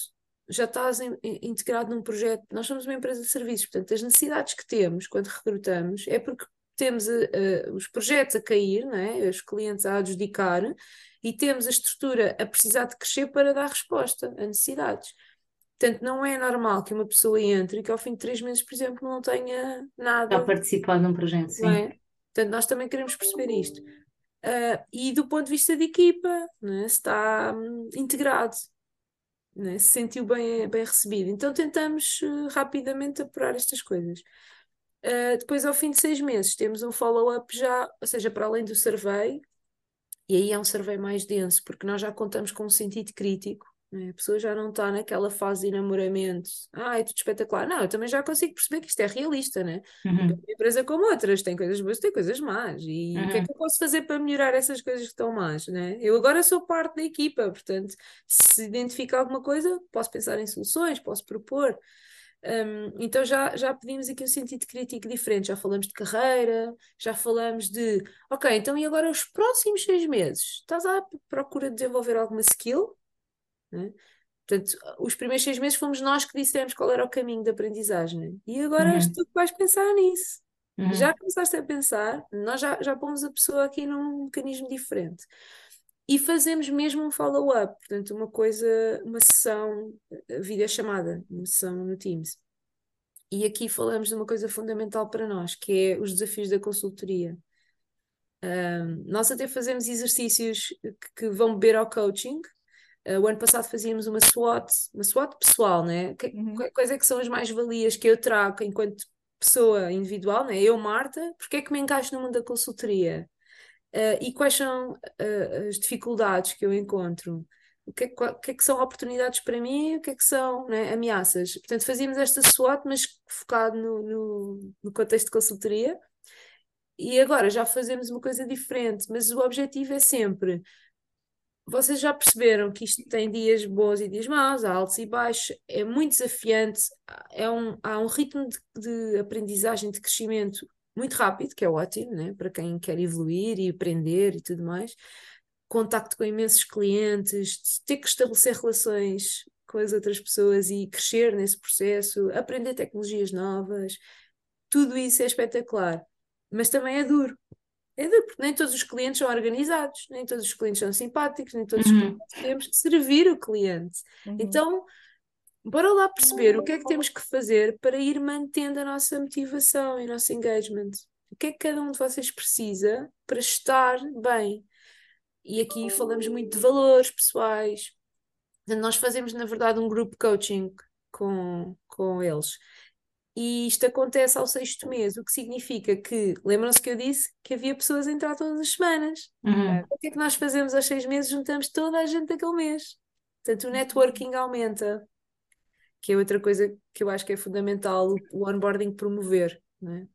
já estás em- em- integrado num projeto. Nós somos uma empresa de serviços, portanto, as necessidades que temos quando recrutamos é porque temos eh, eh, os projetos a cair, não é? os clientes a adjudicar, e temos a estrutura a precisar de crescer para dar resposta a necessidades. Portanto, não é normal que uma pessoa entre e que ao fim de três meses, por exemplo, não tenha Já nada, participar num projeto, sim. é? Portanto, nós também queremos perceber isto. Ah, e do ponto de vista de equipa, não é? Se está hum, integrado, não é? Se sentiu bem, bem recebido. Então tentamos eh, rapidamente apurar estas coisas. Ah, depois, ao fim de seis meses, temos um follow-up já, ou seja, para além do survey, e aí é um survey mais denso, porque nós já contamos com um sentido crítico. Não é? A pessoa já não está naquela fase de enamoramento. Ah, é tudo espetacular. Não, eu também já consigo perceber que isto é realista, né? Uhum. Uma empresa como outras, tem coisas boas, tem coisas más. E o que é Uhum. que eu posso fazer para melhorar essas coisas que estão más, né? Eu agora sou parte da equipa, portanto, se identificar alguma coisa, posso pensar em soluções, posso propor. Um, então já, já pedimos aqui um sentido crítico diferente, já falamos de carreira, já falamos de, ok, então e agora os próximos seis meses? Estás à procura de desenvolver alguma skill? Né? Portanto, os primeiros seis meses fomos nós que dissemos qual era o caminho de aprendizagem. E agora és Uhum. tu que vais pensar nisso. Uhum. Já começaste a pensar, nós já, já pomos a pessoa aqui num mecanismo diferente. E fazemos mesmo um follow-up, portanto, uma coisa, uma sessão, videochamada, uma sessão no Teams. E aqui falamos de uma coisa fundamental para nós, que é os desafios da consultoria. Ahm, nós até fazemos exercícios que, que vão beber ao coaching. Ah, o ano passado fazíamos uma SWOT, uma SWOT pessoal, né? Que, Uhum. Quais é que são as mais-valias que eu trago enquanto pessoa individual, né? Eu, Marta, porque é que me encaixo no mundo da consultoria? Ah, e quais são ah, as dificuldades que eu encontro? O que é, que- o que é que são oportunidades para mim? O que é que são, né, ameaças? Portanto, fazíamos esta SWOT, mas focado no, no, no contexto de consultoria. E agora já fazemos uma coisa diferente, mas o objetivo é sempre. Vocês já perceberam que isto tem dias bons e dias maus, altos e baixos, é muito desafiante, é um, há um ritmo de, de aprendizagem, de crescimento muito rápido, que é ótimo, né? Para quem quer evoluir e aprender e tudo mais. Contacto com imensos clientes, ter que estabelecer relações com as outras pessoas e crescer nesse processo, aprender tecnologias novas. tudo isso é espetacular, mas também é duro. É duro, porque nem todos os clientes são organizados, nem todos os clientes são simpáticos, nem todos os Uhum. clientes temos que servir o cliente. Uhum. Então, bora lá perceber o que é que temos que fazer para ir mantendo a nossa motivação e o nosso engagement. O que é que cada um de vocês precisa para estar bem? E aqui falamos muito de valores pessoais. Nós fazemos, na verdade, um grupo coaching com, com eles. E isto acontece ao sexto mês, o que significa que, lembram-se que eu disse que havia pessoas a entrar todas as semanas. Uhum. O que é que nós fazemos aos seis meses? Juntamos toda a gente daquele mês. Portanto, o networking aumenta, que é outra coisa que eu acho que é fundamental o, onboarding promover, não é?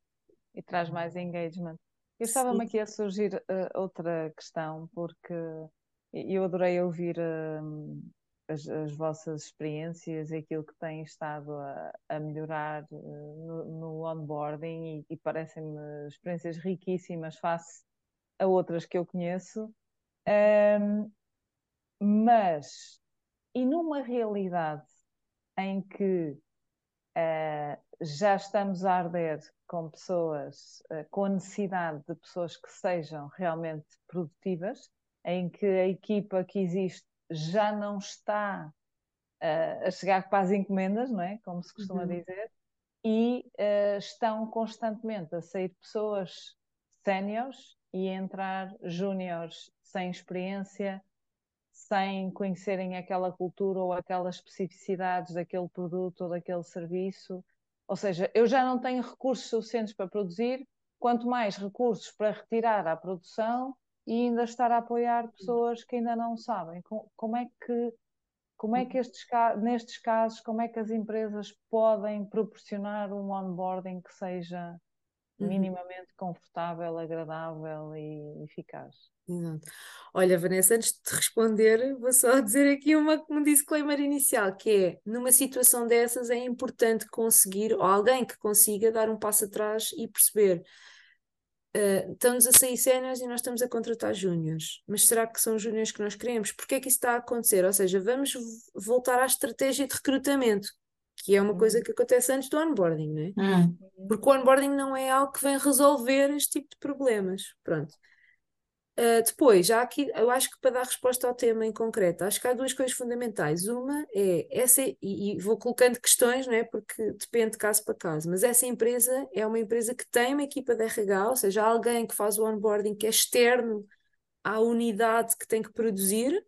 e traz mais engagement. Eu estava-me aqui a surgir eh, outra questão, porque eu adorei ouvir hum, as, as vossas experiências e aquilo que têm estado a, a melhorar eh, no, no onboarding e, e parecem-me experiências riquíssimas face a outras que eu conheço. Hum, mas, e numa realidade em que eh, já estamos a arder com pessoas, eh, com a necessidade de pessoas que sejam realmente produtivas, em que a equipa que existe já não está eh, a chegar para as encomendas, não é? Como se costuma Uhum. dizer, e eh, estão constantemente a sair pessoas séniores e a entrar júniores sem experiência, sem conhecerem aquela cultura ou aquelas especificidades daquele produto ou daquele serviço. Ou seja, eu já não tenho recursos suficientes para produzir, quanto mais recursos para retirar à produção e ainda estar a apoiar pessoas que ainda não sabem. Co- Como é que, como é que estes, nestes casos, como é que as empresas podem proporcionar um onboarding que seja Uhum. minimamente confortável, agradável e eficaz? Exato. Olha, Vanessa, antes de te responder, vou só dizer aqui uma, um disclaimer inicial, que é, numa situação dessas é importante conseguir, ou alguém que consiga dar um passo atrás e perceber, uh, estamos a sair séniores e nós estamos a contratar júniores, mas será que são júniores que nós queremos? Porquê é que isso está a acontecer? Ou seja, vamos voltar à estratégia de recrutamento, que é uma coisa que acontece antes do onboarding, não é? Uhum. Porque o onboarding não é algo que vem resolver este tipo de problemas. Pronto. Uh, depois, já aqui, eu acho que para dar resposta ao tema em concreto, acho que há duas coisas fundamentais. Uma é essa, e, e vou colocando questões, não é? Porque depende de caso para caso, mas essa empresa é uma empresa que tem uma equipa de RH, ou seja, alguém que faz o onboarding que é externo à unidade que tem que produzir,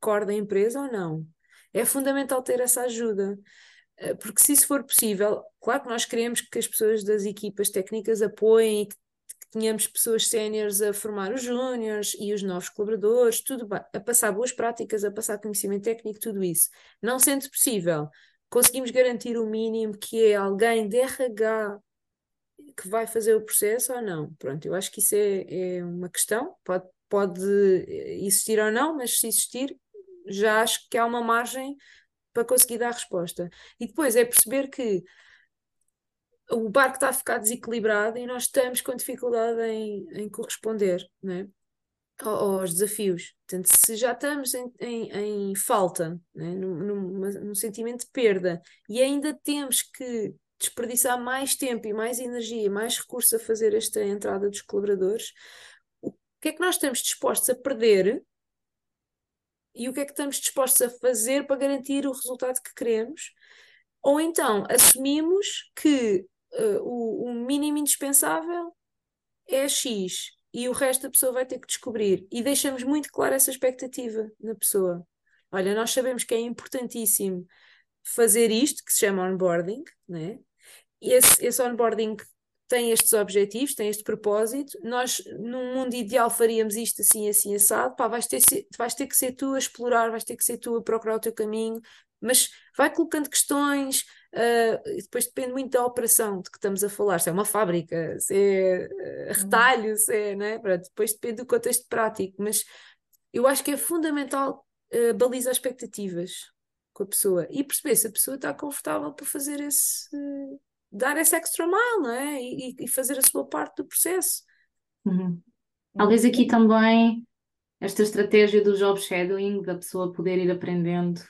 core da empresa ou não. É fundamental ter essa ajuda. Uh, Porque se isso for possível, claro que nós queremos que as pessoas das equipas técnicas apoiem e que que tenhamos pessoas séniores a formar os júniores e os novos colaboradores, tudo bem, a passar boas práticas, a passar conhecimento técnico, tudo isso. Não sendo possível, conseguimos garantir o mínimo que é alguém de RH que vai fazer o processo ou não? Pronto, eu acho que isso é, é uma questão, pode, pode existir ou não, mas se existir, já acho que há uma margem para conseguir dar resposta. E depois é perceber que o barco está a ficar desequilibrado e nós estamos com dificuldade em, em corresponder né, aos desafios. Portanto, se já estamos em, em, em falta, né, num, num, num sentimento de perda, e ainda temos que desperdiçar mais tempo e mais energia, mais recursos a fazer esta entrada dos colaboradores, o que é que nós estamos dispostos a perder e o que é que estamos dispostos a fazer para garantir o resultado que queremos? Ou então assumimos que uh, o, o, mínimo indispensável é X e o resto a pessoa vai ter que descobrir. E deixamos muito clara essa expectativa na pessoa. Olha, nós sabemos que é importantíssimo fazer isto, que se chama onboarding, né? E esse, esse onboarding tem estes objetivos, tem este propósito. Nós, num mundo ideal, faríamos isto assim, assim, assado. Pá, vais ter, vais ter que ser tu a explorar, vais ter que ser tu a procurar o teu caminho, mas vai colocando questões, uh, depois depende muito da operação de que estamos a falar, se é uma fábrica, se é uh, retalho, se é, né? Depois depende do contexto prático, mas eu acho que é fundamental uh, balizar expectativas com a pessoa e perceber se a pessoa está confortável para fazer esse dar esse extra mile, não é? E, e fazer a sua parte do processo. Uhum. Talvez aqui também esta estratégia do job shadowing, da pessoa poder ir aprendendo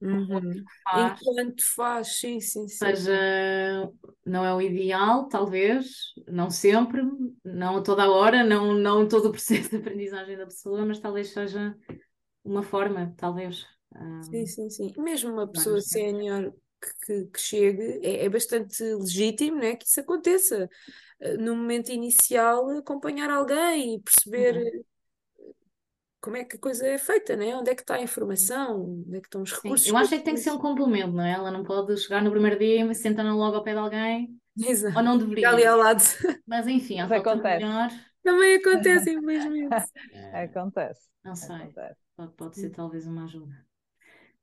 Uhum. faz, Enquanto faz, sim, sim, sim. seja, não é o ideal, talvez, não sempre, não a toda a hora, não, não todo o processo de aprendizagem da pessoa, mas talvez seja uma forma, talvez. ah, Sim, sim, sim. Mesmo uma pessoa sénior que, que, chegue, é, é bastante legítimo, né, que isso aconteça. Eh, No momento inicial, acompanhar alguém e perceber Uhum. Como é que a coisa é feita, né? Onde é que está a informação, onde é que estão os Sim, recursos eu acho é que tem que ser um complemento, não é? Ela não pode chegar no primeiro dia e sentar logo ao pé de alguém, ou Exato. não Fica ali deveria. ao lado. Mas enfim, acontece. melhor, Também acontece, infelizmente. Acontece, não sei, acontece. pode, pode ser talvez uma ajuda.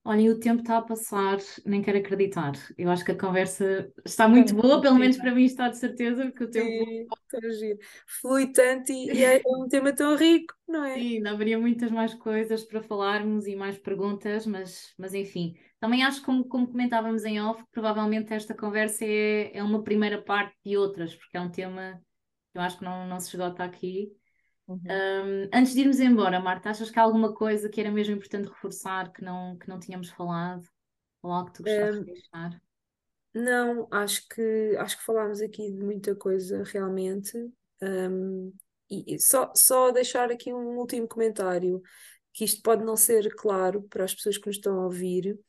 Olhem, o tempo está a passar, nem quero acreditar. Eu acho que a conversa está muito muito boa, pelo menos para mim está de certeza, porque o tempo. Sim. Flui tanto e, e é um tema tão rico, não é? Sim, ainda haveria muitas mais coisas para falarmos e mais perguntas, mas, mas enfim. Também acho, como, como comentávamos em off, que provavelmente esta conversa é, é uma primeira parte de outras, porque é um tema que eu acho que não, não se até aqui. Uhum. Um, antes de irmos embora, Marta, achas que há alguma coisa que era mesmo importante reforçar que não, que não tínhamos falado? Ou algo que tu gostasses de deixar? Não, acho que acho que falámos aqui de muita coisa realmente. Um, e só, só deixar aqui um último comentário, que isto pode não ser claro para as pessoas que nos estão a ouvir.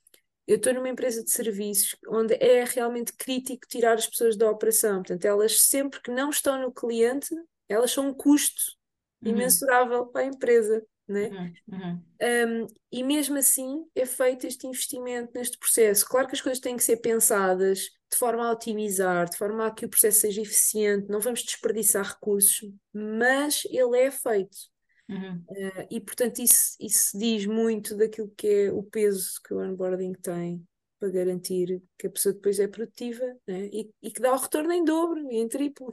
Eu estou numa empresa de serviços onde é realmente crítico tirar as pessoas da operação. Portanto, elas sempre que não estão no cliente, elas são um custo imensurável para a empresa, né? uhum, uhum. Um, e mesmo assim é feito este investimento neste processo. Claro que as coisas têm que ser pensadas de forma a otimizar, de forma a que o processo seja eficiente, não vamos desperdiçar recursos, mas ele é feito. Uhum. Uh, e portanto isso, isso diz muito daquilo que é o peso que o onboarding tem para garantir que a pessoa depois é produtiva né? e, e que dá o retorno em dobro e em triplo.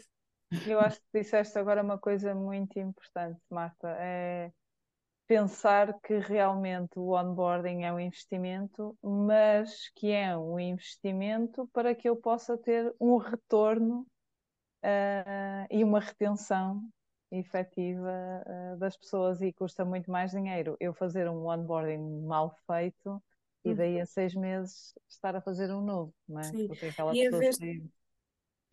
Eu acho que disseste agora uma coisa muito importante, Marta, é pensar que realmente o onboarding é um investimento, mas que é um investimento para que eu possa ter um retorno ah, e uma retenção efetiva ah, das pessoas e custa muito mais dinheiro eu fazer um onboarding mal feito e daí a seis meses estar a fazer um novo, não é? Sim. Porque aquela E pessoa vez.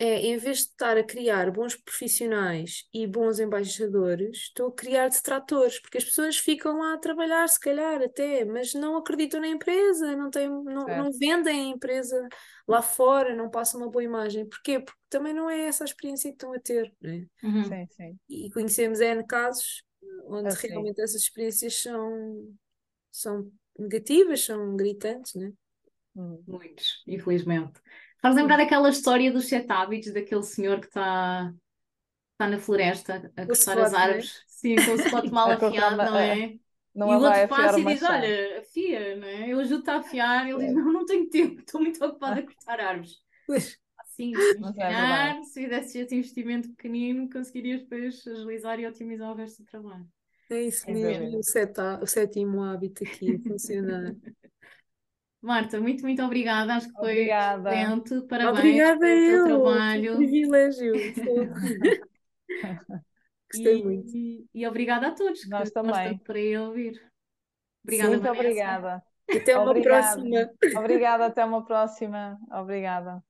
É, em vez de estar a criar bons profissionais e bons embaixadores, estou a criar detratores, porque as pessoas ficam lá a trabalhar, se calhar até, mas não acreditam na empresa, não têm, não, não vendem a empresa lá fora, não passam uma boa imagem. Porquê? Porque também não é essa a experiência que estão a ter, né? Uhum. Sim, sim. E conhecemos N casos onde Assim. realmente essas experiências são, são negativas, são gritantes, né? Muitos, infelizmente. Faz lembrar daquela história dos sete hábitos daquele senhor que está tá na floresta a cortar as né? árvores, sim, com o spot mal cortar afiado, não é? Não E o outro afiar passa e diz. Olha, afia, não é? Eu ajudo-te a afiar. Ele diz: Não, não tenho tempo, estou muito ocupada a cortar árvores. Pois, Assim, mas Mas se é calhar, se fizesse esse investimento pequenino, conseguirias depois agilizar e otimizar o resto do trabalho. é isso mesmo, o, seta, o sétimo hábito aqui a funcionar. Marta, muito, muito obrigada. Acho que foi Obrigada. excelente. Parabéns Obrigada pelo teu eu, que trabalho. privilégio. Fogo. Gostei muito. E, e obrigada a todos que Nós estão também. por aí a ouvir. Obrigada, Sim, Muito Vanessa. obrigada. até uma Obrigada. próxima. Obrigada, até uma próxima. Obrigada.